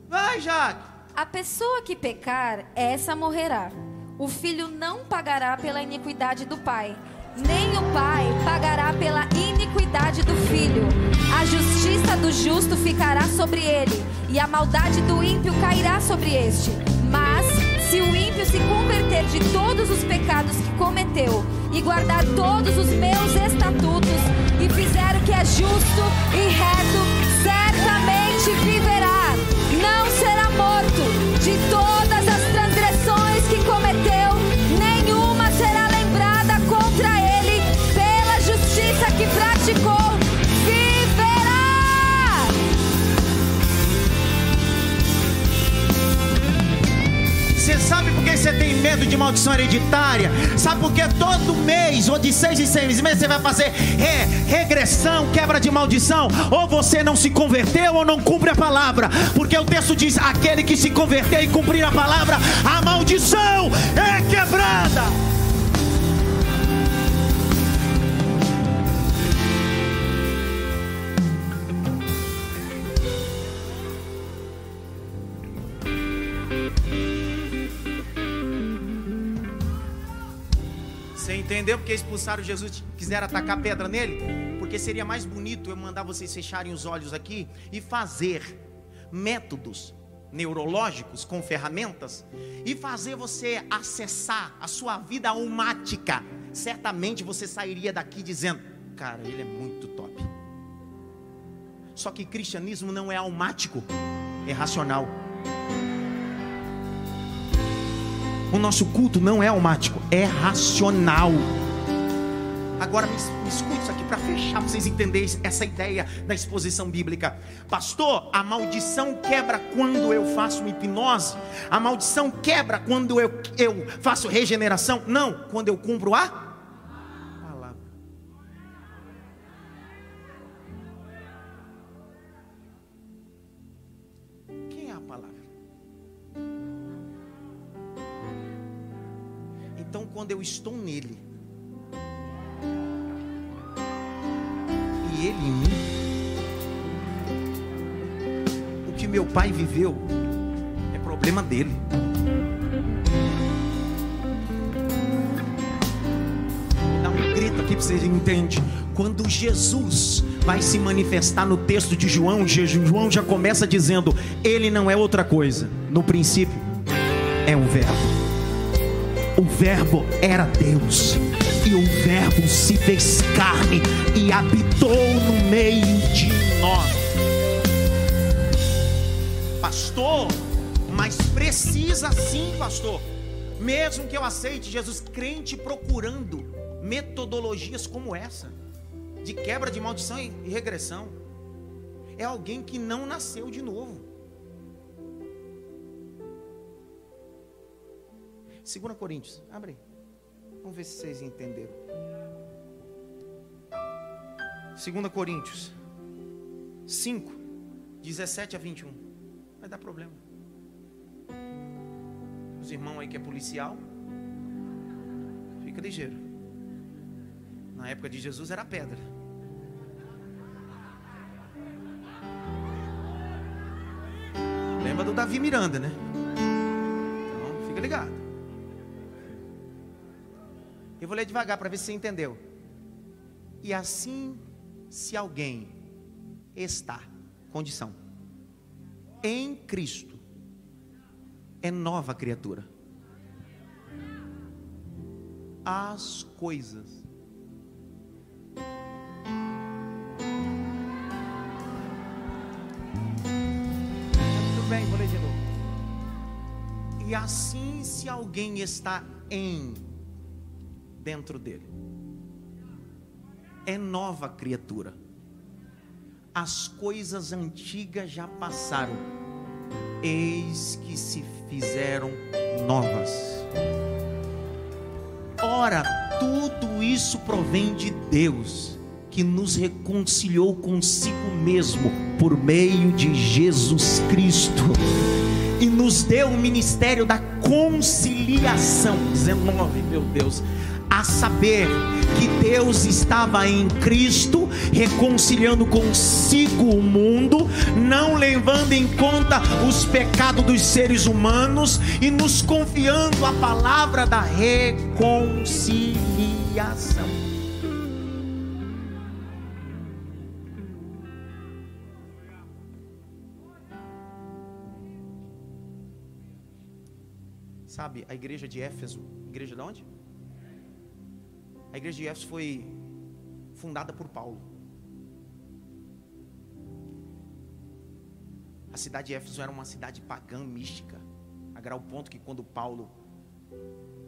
Vai, Jaque. A pessoa que pecar, essa morrerá. O filho não pagará pela iniquidade do pai, nem o pai pagará pela iniquidade do filho. A justiça do justo ficará sobre ele, e a maldade do ímpio cairá sobre este. Se o ímpio se converter de todos os pecados que cometeu e guardar todos os meus estatutos e fizer o que é justo e reto, certamente viverá. Não será morto de todas você tem medo de maldição hereditária? Sabe por que todo mês, ou de seis em seis meses, você vai fazer re, regressão, quebra de maldição? Ou você não se converteu ou não cumpre a palavra? Porque o texto diz: aquele que se converter e cumprir a palavra, a maldição é quebrada. Entendeu porque expulsaram Jesus? Quiseram atacar pedra nele? Porque seria mais bonito eu mandar vocês fecharem os olhos aqui e fazer métodos neurológicos com ferramentas e fazer você acessar a sua vida almática. Certamente você sairia daqui dizendo: Cara, ele é muito top. Só que cristianismo não é almático, é racional. O nosso culto não é almático, é racional. Agora me, me escute isso aqui para fechar, pra vocês entenderem essa ideia da exposição bíblica. Pastor, a maldição quebra quando eu faço hipnose? A maldição quebra quando eu, eu faço regeneração? Não, quando eu cumpro a quando eu estou nele, e ele em mim, o que meu pai viveu é problema dele. Dá um grito aqui para vocês entenderem. Quando Jesus vai se manifestar no texto de João, João já começa dizendo: Ele não é outra coisa. No princípio, é o Verbo. O Verbo era Deus, e o Verbo se fez carne e habitou no meio de nós. Pastor, mas precisa sim, pastor. Mesmo que eu aceite Jesus, crente procurando metodologias como essa, de quebra de maldição e regressão, é alguém que não nasceu de novo. 2 Coríntios, abre. Vamos ver se vocês entenderam. 2 Coríntios 5, 17 a 21. Vai dar problema. Os irmãos aí que é policial, fica ligeiro. Na época de Jesus era pedra. Lembra do Davi Miranda, né? Então, fica ligado. Eu vou ler devagar para ver se você entendeu. E assim, se alguém está, condição, em Cristo, é nova criatura. As coisas. Bem, vou ler de novo. E assim, se alguém está em dentro dele. É nova criatura. As coisas antigas já passaram, eis que se fizeram novas. Ora, tudo isso provém de Deus, que nos reconciliou consigo mesmo por meio de Jesus Cristo e nos deu o ministério da conciliação. 19, meu Deus a saber que Deus estava em Cristo, reconciliando consigo o mundo, não levando em conta os pecados dos seres humanos e nos confiando a palavra da reconciliação. Sabe, a igreja de Éfeso, igreja de onde? A igreja de Éfeso foi fundada por Paulo. A cidade de Éfeso era uma cidade pagã, mística, a grau ponto que quando Paulo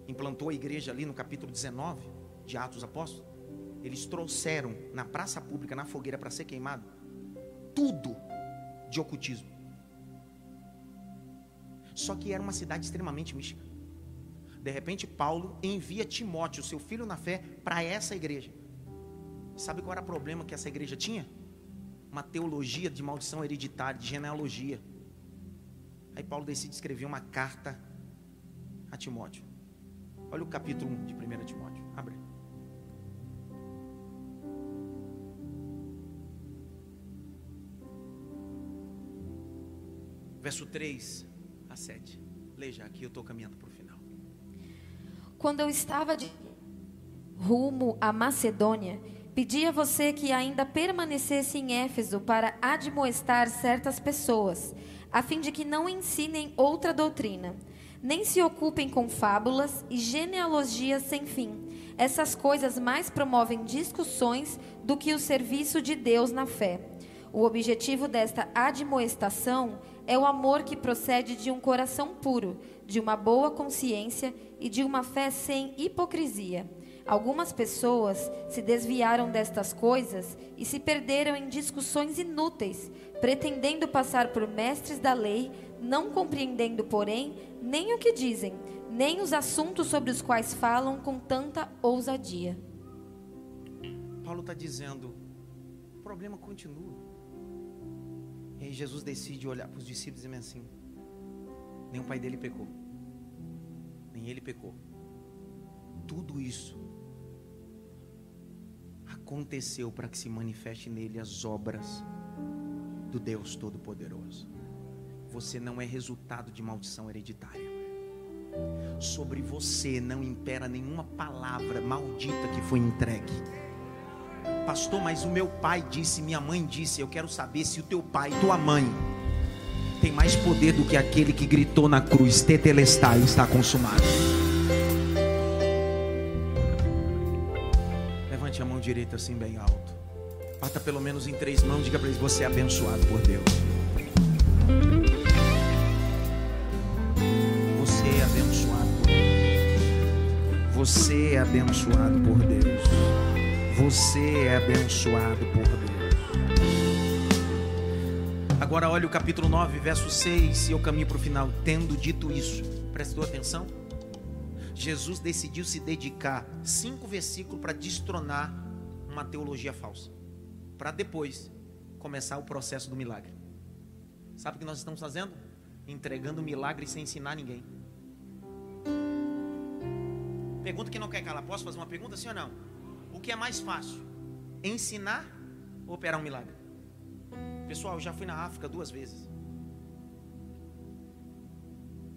implantou a igreja ali no capítulo 19 de Atos Apóstolos, eles trouxeram na praça pública, na fogueira para ser queimado, tudo de ocultismo. Só que era uma cidade extremamente mística. De repente, Paulo envia Timóteo, seu filho na fé, para essa igreja. Sabe qual era o problema que essa igreja tinha? Uma teologia de maldição hereditária, de genealogia. Aí Paulo decide escrever uma carta a Timóteo. Olha o capítulo 1 de 1 Timóteo. Abre. Verso 3 a 7. Leia aqui, eu estou caminhando para. Quando eu estava de rumo à Macedônia, pedi a você que ainda permanecesse em Éfeso para admoestar certas pessoas, a fim de que não ensinem outra doutrina, nem se ocupem com fábulas e genealogias sem fim. Essas coisas mais promovem discussões do que o serviço de Deus na fé. O objetivo desta admoestação é o amor que procede de um coração puro, de uma boa consciência e de uma fé sem hipocrisia. Algumas pessoas se desviaram destas coisas e se perderam em discussões inúteis, pretendendo passar por mestres da lei, não compreendendo, porém, nem o que dizem, nem os assuntos sobre os quais falam com tanta ousadia. Paulo está dizendo: o problema continua. E aí Jesus decide olhar para os discípulos e dizer assim: nem o pai dele pecou nem ele pecou. Tudo isso aconteceu para que se manifeste nele as obras do Deus Todo-Poderoso. Você não é resultado de maldição hereditária. Sobre você não impera nenhuma palavra maldita que foi entregue. Pastor, mas o meu pai disse, minha mãe disse, eu quero saber se o teu pai, tua mãe, tem mais poder do que aquele que gritou na cruz: Tetelestai, está consumado. Levante a mão direita assim, bem alto. Bata pelo menos em três mãos. Diga para eles: Você é abençoado por Deus. Você é abençoado por Deus. Você é abençoado por Deus. Você é abençoado por Deus. Agora olha o capítulo 9, verso 6, e eu caminho para o final. Tendo dito isso, prestou atenção? Jesus decidiu se dedicar cinco versículos para destronar uma teologia falsa, para depois começar o processo do milagre. Sabe o que nós estamos fazendo? Entregando milagre sem ensinar ninguém. Pergunta que não quer calar. Posso fazer uma pergunta sim ou não? O que é mais fácil? Ensinar ou operar um milagre? Pessoal, eu já fui na África duas vezes.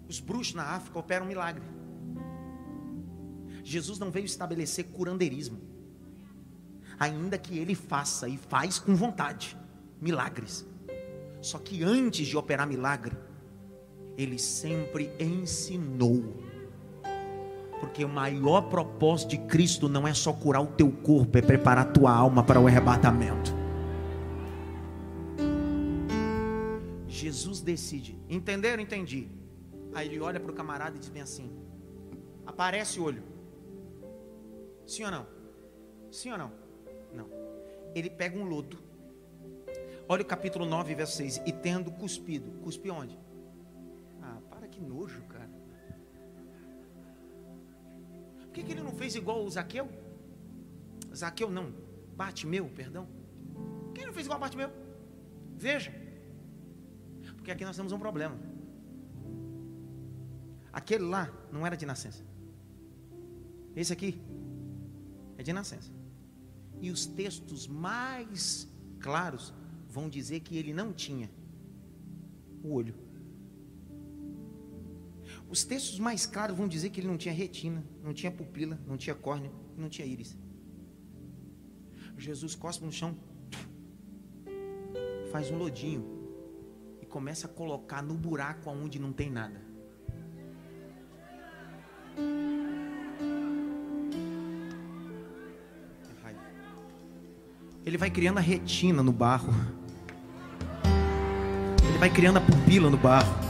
Os bruxos na África operam milagre. Jesus não veio estabelecer curandeirismo, ainda que ele faça e faz com vontade milagres. Só que antes de operar milagre, ele sempre ensinou. Porque o maior propósito de Cristo não é só curar o teu corpo, é preparar a tua alma para o arrebatamento. Jesus decide. Entenderam? Entendi. Aí ele olha para o camarada e diz bem assim: Aparece o olho. Sim ou não? Sim ou não? Não. Ele pega um lodo. Olha o capítulo 9, verso 6. E tendo cuspido. Cuspe onde? Ah, para que nojo, Por que, que ele não fez igual o Zaqueu? Zaqueu não, Bartimeu, perdão. Por que ele não fez igual a Bartimeu? Veja. Porque aqui nós temos um problema. Aquele lá não era de nascença. Esse aqui é de nascença. E os textos mais claros vão dizer que ele não tinha o olho. Os textos mais claros vão dizer que ele não tinha retina, não tinha pupila, não tinha córnea, não tinha íris. Jesus cospe no chão, faz um lodinho e começa a colocar no buraco onde não tem nada. Ele vai criando a retina no barro. Ele vai criando a pupila no barro.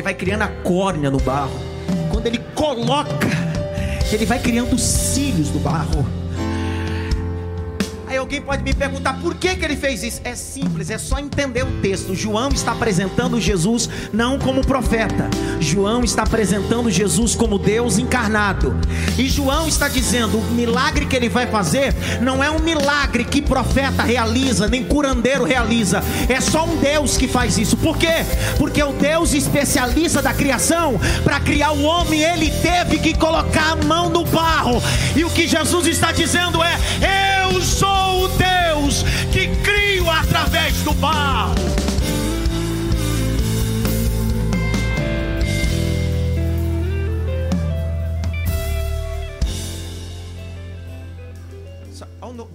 Ele vai criando a córnea no barro. Quando ele coloca, ele vai criando os cílios no barro. Alguém pode me perguntar por que, que ele fez isso? É simples, é só entender o texto. João está apresentando Jesus não como profeta, João está apresentando Jesus como Deus encarnado. E João está dizendo: o milagre que ele vai fazer não é um milagre que profeta realiza, nem curandeiro realiza, é só um Deus que faz isso. Por quê? Porque o Deus especialista da criação, para criar o homem, ele teve que colocar a mão no barro. E o que Jesus está dizendo é: Eu sou o Deus que crio através do barro.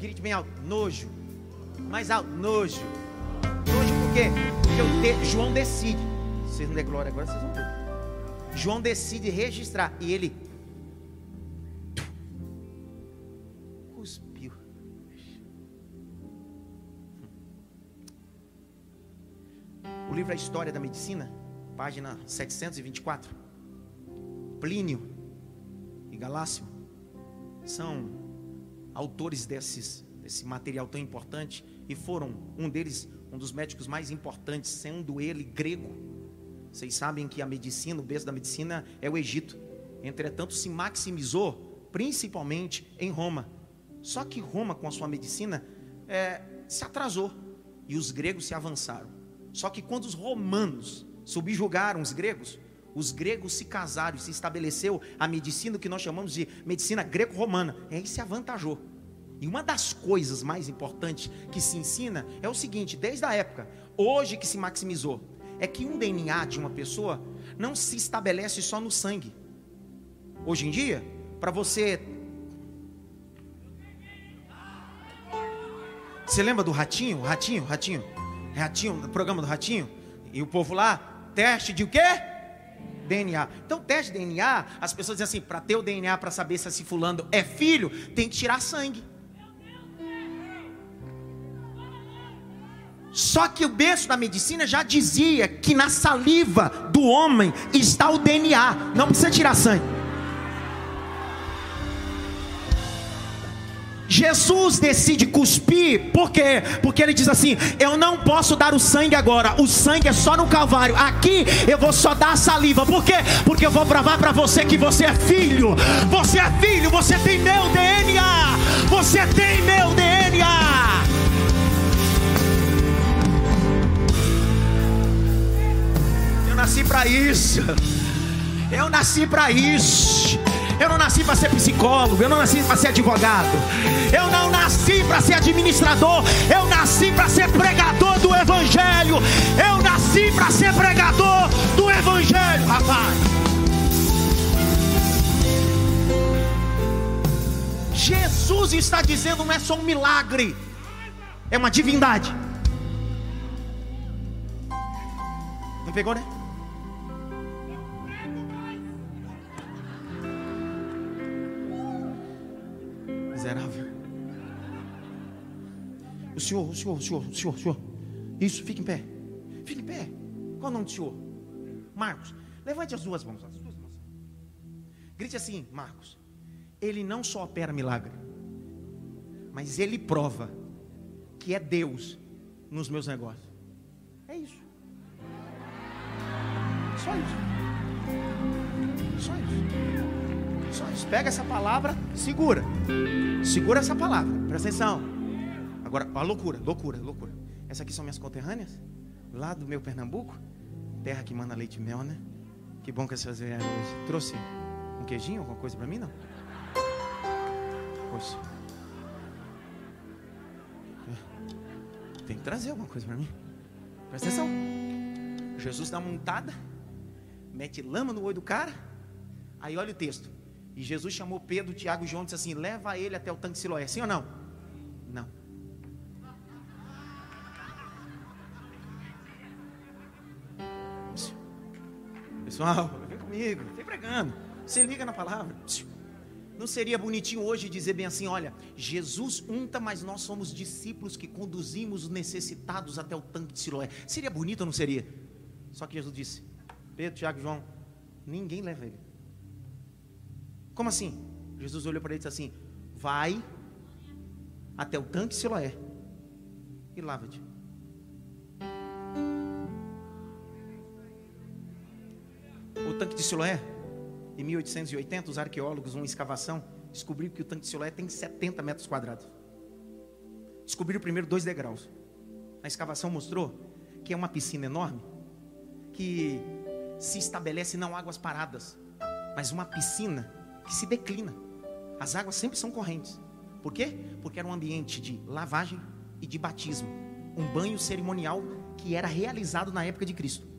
Grite bem alto, nojo. Mais alto, nojo. Nojo por quê? Porque João decide. Vocês não glória agora, vocês vão ver. João decide registrar. E ele O livro A História da Medicina, página 724. Plínio e Galácio são autores desses, desse material tão importante e foram um deles, um dos médicos mais importantes, sendo ele grego. Vocês sabem que a medicina, o berço da medicina é o Egito. Entretanto, se maximizou principalmente em Roma. Só que Roma, com a sua medicina, é, se atrasou e os gregos se avançaram. Só que quando os romanos subjugaram os gregos, os gregos se casaram e se estabeleceu a medicina que nós chamamos de medicina greco-romana. E aí se avantajou. E uma das coisas mais importantes que se ensina é o seguinte: desde a época, hoje que se maximizou, é que um DNA de uma pessoa não se estabelece só no sangue. Hoje em dia, para você. Você lembra do ratinho? Ratinho, ratinho. Ratinho, programa do Ratinho, e o povo lá, teste de o quê? DNA. Então, teste de DNA, as pessoas dizem assim: para ter o DNA para saber se esse fulano é filho, tem que tirar sangue. Só que o berço da medicina já dizia que na saliva do homem está o DNA, não precisa tirar sangue. Jesus decide cuspir, por quê? Porque ele diz assim: Eu não posso dar o sangue agora, o sangue é só no Calvário. Aqui eu vou só dar a saliva, por quê? Porque eu vou provar para você que você é filho, você é filho, você tem meu DNA, você tem meu DNA. Eu nasci para isso, eu nasci para isso. Eu não nasci para ser psicólogo, eu não nasci para ser advogado, eu não nasci para ser administrador, eu nasci para ser pregador do Evangelho, eu nasci para ser pregador do Evangelho, rapaz. Jesus está dizendo não é só um milagre, é uma divindade. Não pegou, né? O senhor, o senhor, o senhor, o senhor, o senhor. Isso, fique em pé. Fique em pé. Qual o nome do senhor? Marcos. Levante as duas mãos. As duas mãos. Grite assim, Marcos. Ele não só opera milagre, mas ele prova que é Deus nos meus negócios. É isso. Só isso. Só isso. Só isso. Pega essa palavra, segura. Segura essa palavra. Presta atenção. Agora, a loucura, loucura, loucura. Essas aqui são minhas conterrâneas, lá do meu Pernambuco, terra que manda leite e mel, né? Que bom que vocês vieram hoje. Trouxe um queijinho, alguma coisa para mim, não? Poxa. Tem que trazer alguma coisa para mim. Presta atenção. Jesus dá uma montada, mete lama no olho do cara. Aí olha o texto. E Jesus chamou Pedro, Tiago e João e disse assim: leva ele até o tanque de Siloé. Sim ou não? Não. Pessoal, vem comigo, vem pregando. Você liga na palavra. Não seria bonitinho hoje dizer bem assim: olha, Jesus unta, mas nós somos discípulos que conduzimos os necessitados até o tanque de Siloé. Seria bonito ou não seria? Só que Jesus disse: Pedro, Tiago João, ninguém leva ele. Como assim? Jesus olhou para ele e disse assim: Vai até o tanque de Siloé e lava-te. O tanque de Siloé em 1880, os arqueólogos, uma escavação, descobriram que o tanque de Siloé tem 70 metros quadrados. Descobriram primeiro dois degraus. A escavação mostrou que é uma piscina enorme, que se estabelece não águas paradas, mas uma piscina que se declina. As águas sempre são correntes. Por quê? Porque era um ambiente de lavagem e de batismo. Um banho cerimonial que era realizado na época de Cristo.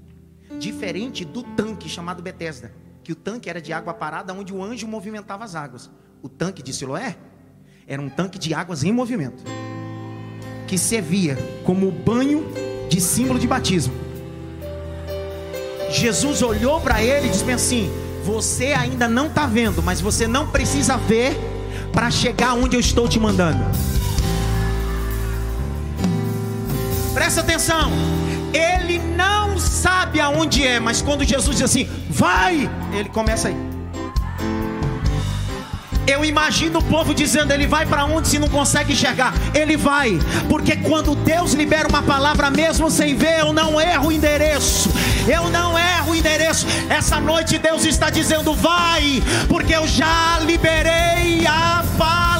Diferente do tanque chamado Betesda que o tanque era de água parada, onde o anjo movimentava as águas. O tanque de Siloé era um tanque de águas em movimento, que servia como banho de símbolo de batismo. Jesus olhou para ele e disse assim: Você ainda não está vendo, mas você não precisa ver para chegar onde eu estou te mandando. Presta atenção. Ele não sabe aonde é, mas quando Jesus diz assim, vai, ele começa aí. Eu imagino o povo dizendo: Ele vai para onde se não consegue enxergar? Ele vai, porque quando Deus libera uma palavra, mesmo sem ver, eu não erro o endereço. Eu não erro o endereço. Essa noite Deus está dizendo: Vai, porque eu já liberei a palavra.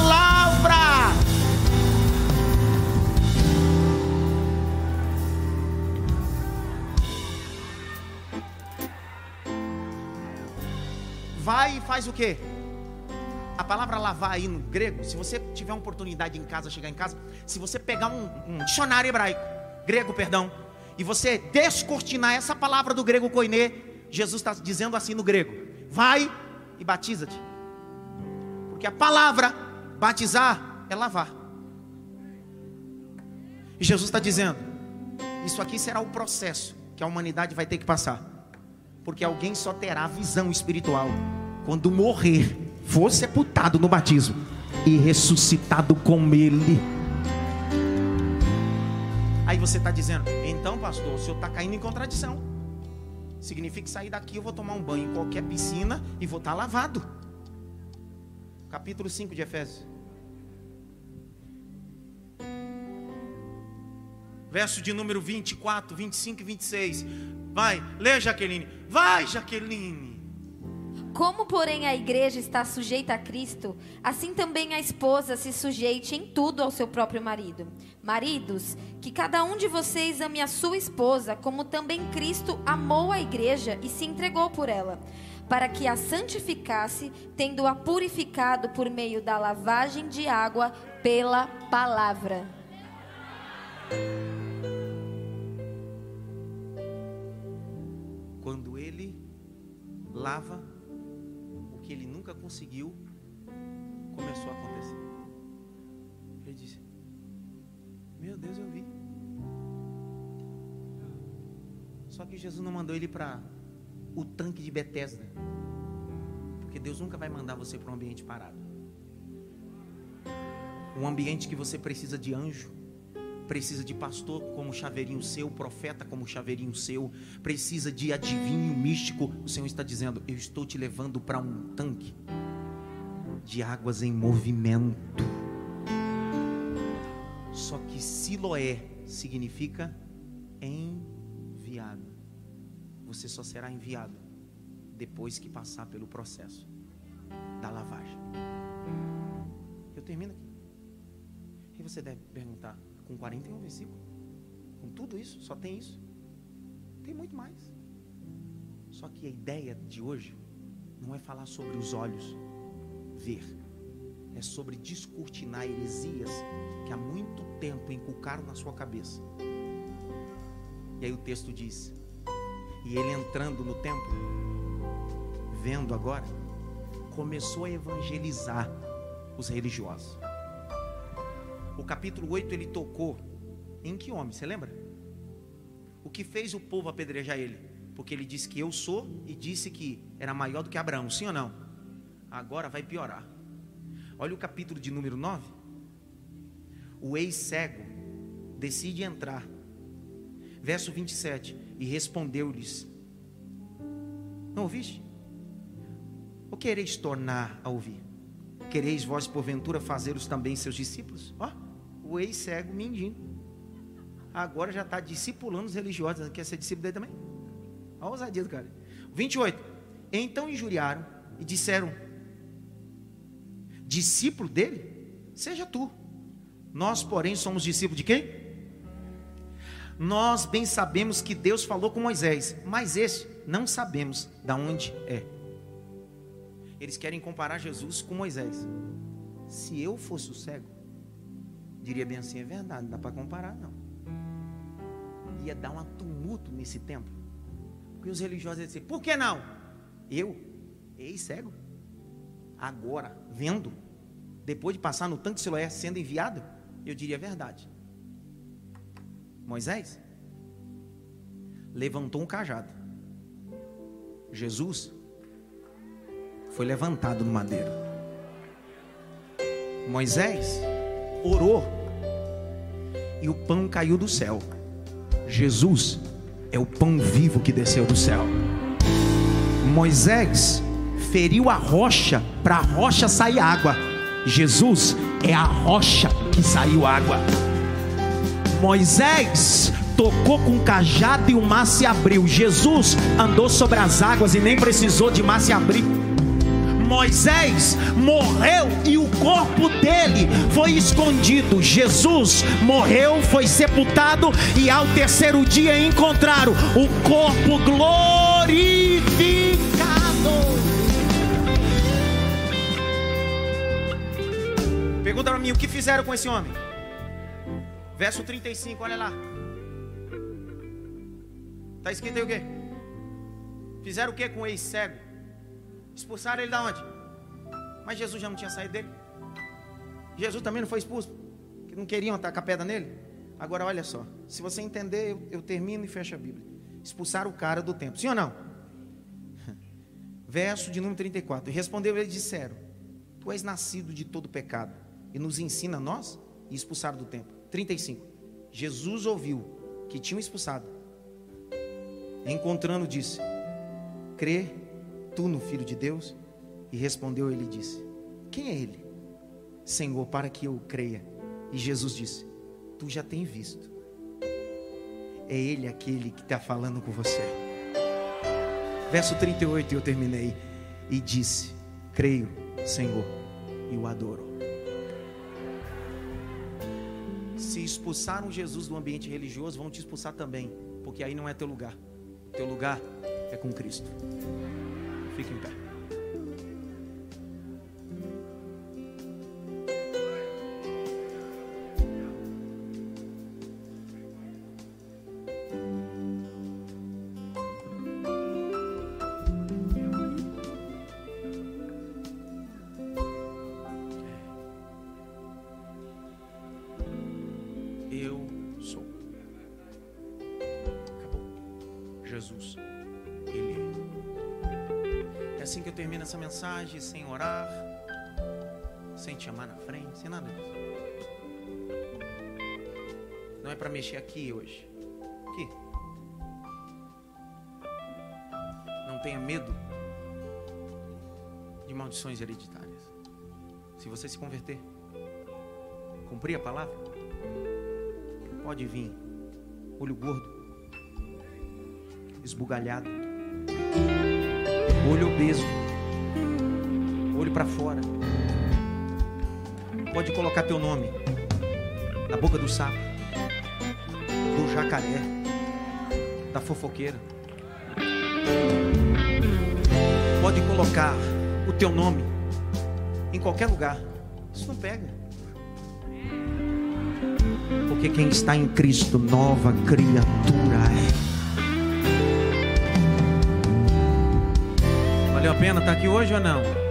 Faz o quê? A palavra lavar aí no grego, se você tiver uma oportunidade em casa, chegar em casa, se você pegar um, um dicionário hebraico, grego, perdão, e você descortinar essa palavra do grego koine, Jesus está dizendo assim no grego: vai e batiza-te. Porque a palavra batizar é lavar. E Jesus está dizendo: isso aqui será o processo que a humanidade vai ter que passar porque alguém só terá visão espiritual quando morrer, for sepultado no batismo e ressuscitado com Ele. Aí você está dizendo, então, pastor, o senhor está caindo em contradição. Significa que sair daqui eu vou tomar um banho em qualquer piscina e vou estar tá lavado. Capítulo 5 de Efésios. Verso de número 24, 25 e 26. Vai, lê, Jaqueline. Vai, Jaqueline. Como, porém, a igreja está sujeita a Cristo, assim também a esposa se sujeite em tudo ao seu próprio marido. Maridos, que cada um de vocês ame a sua esposa, como também Cristo amou a igreja e se entregou por ela, para que a santificasse, tendo-a purificado por meio da lavagem de água pela palavra lava o que ele nunca conseguiu, começou a acontecer. Ele disse: Meu Deus, eu vi. Só que Jesus não mandou ele para o tanque de Betesda. Porque Deus nunca vai mandar você para um ambiente parado. Um ambiente que você precisa de anjo precisa de pastor como chaveirinho seu, profeta como chaveirinho seu, precisa de adivinho místico. O Senhor está dizendo: Eu estou te levando para um tanque de águas em movimento. Só que Siloé significa enviado. Você só será enviado depois que passar pelo processo da lavagem. Eu termino aqui. E você deve perguntar: com 41 versículos? Com tudo isso? Só tem isso? Tem muito mais. Só que a ideia de hoje não é falar sobre os olhos ver, é sobre descortinar heresias que há muito tempo inculcaram na sua cabeça. E aí o texto diz: E ele entrando no templo, vendo agora, começou a evangelizar os religiosos. O capítulo 8 ele tocou em que homem? Você lembra? O que fez o povo apedrejar ele? Porque ele disse que eu sou e disse que era maior do que Abraão, sim ou não? Agora vai piorar. Olha o capítulo de número 9. O ex-cego decide entrar. Verso 27. E respondeu-lhes: Não ouviste? O quereis tornar a ouvir? Quereis vós, porventura, fazer-os também seus discípulos? Ó, o ex-cego mendindo. Agora já está discipulando os religiosos. Quer ser discípulo dele também? Olha a ousadia do cara. 28. Então injuriaram e disseram: Discípulo dele? Seja tu. Nós, porém, somos discípulos de quem? Nós bem sabemos que Deus falou com Moisés, mas esse não sabemos de onde é. Eles querem comparar Jesus com Moisés. Se eu fosse o cego, diria bem assim: é verdade, não dá para comparar, não. Ia dar um tumulto nesse templo. Porque os religiosos iam dizer: por que não? Eu, ex-cego, agora, vendo, depois de passar no tanque de Siloé sendo enviado, eu diria a verdade. Moisés levantou um cajado. Jesus foi levantado no madeiro. Moisés orou e o pão caiu do céu. Jesus é o pão vivo que desceu do céu. Moisés feriu a rocha para a rocha sair água. Jesus é a rocha que saiu água. Moisés tocou com um cajado e o mar se abriu. Jesus andou sobre as águas e nem precisou de mar se abrir. Moisés morreu e o corpo dele foi escondido. Jesus morreu, foi sepultado e ao terceiro dia encontraram o corpo glorificado. Pergunta para mim o que fizeram com esse homem? Verso 35, olha lá. Está escrito aí o quê? Fizeram o que com o ex-cego? Expulsaram ele da onde? Mas Jesus já não tinha saído dele. Jesus também não foi expulso. Não queriam atacar a pedra nele. Agora olha só. Se você entender, eu, eu termino e fecho a Bíblia. Expulsaram o cara do templo. Sim ou não? Verso de número 34. E respondeu ele e disseram: Tu és nascido de todo pecado. E nos ensina a nós? E expulsaram do templo. 35. Jesus ouviu que tinham expulsado. Encontrando, disse: Crê tu no Filho de Deus? E respondeu ele e disse: Quem é ele? Senhor, para que eu creia. E Jesus disse: Tu já tem visto. É ele aquele que está falando com você. Verso 38, eu terminei. E disse: Creio, Senhor, e o adoro. Se expulsaram Jesus do ambiente religioso, vão te expulsar também, porque aí não é teu lugar. Teu lugar é com Cristo. Fique em mensagem, sem orar, sem te amar na frente, sem nada disso. Não é para mexer aqui hoje. Aqui. Não tenha medo de maldições hereditárias. Se você se converter, cumprir a palavra, pode vir olho gordo, esbugalhado, olho obeso, olho para fora. Pode colocar teu nome na boca do sapo, do jacaré, da fofoqueira. Pode colocar o teu nome em qualquer lugar. Isso não pega. Porque quem está em Cristo, nova criatura é. Valeu a pena estar aqui hoje ou não?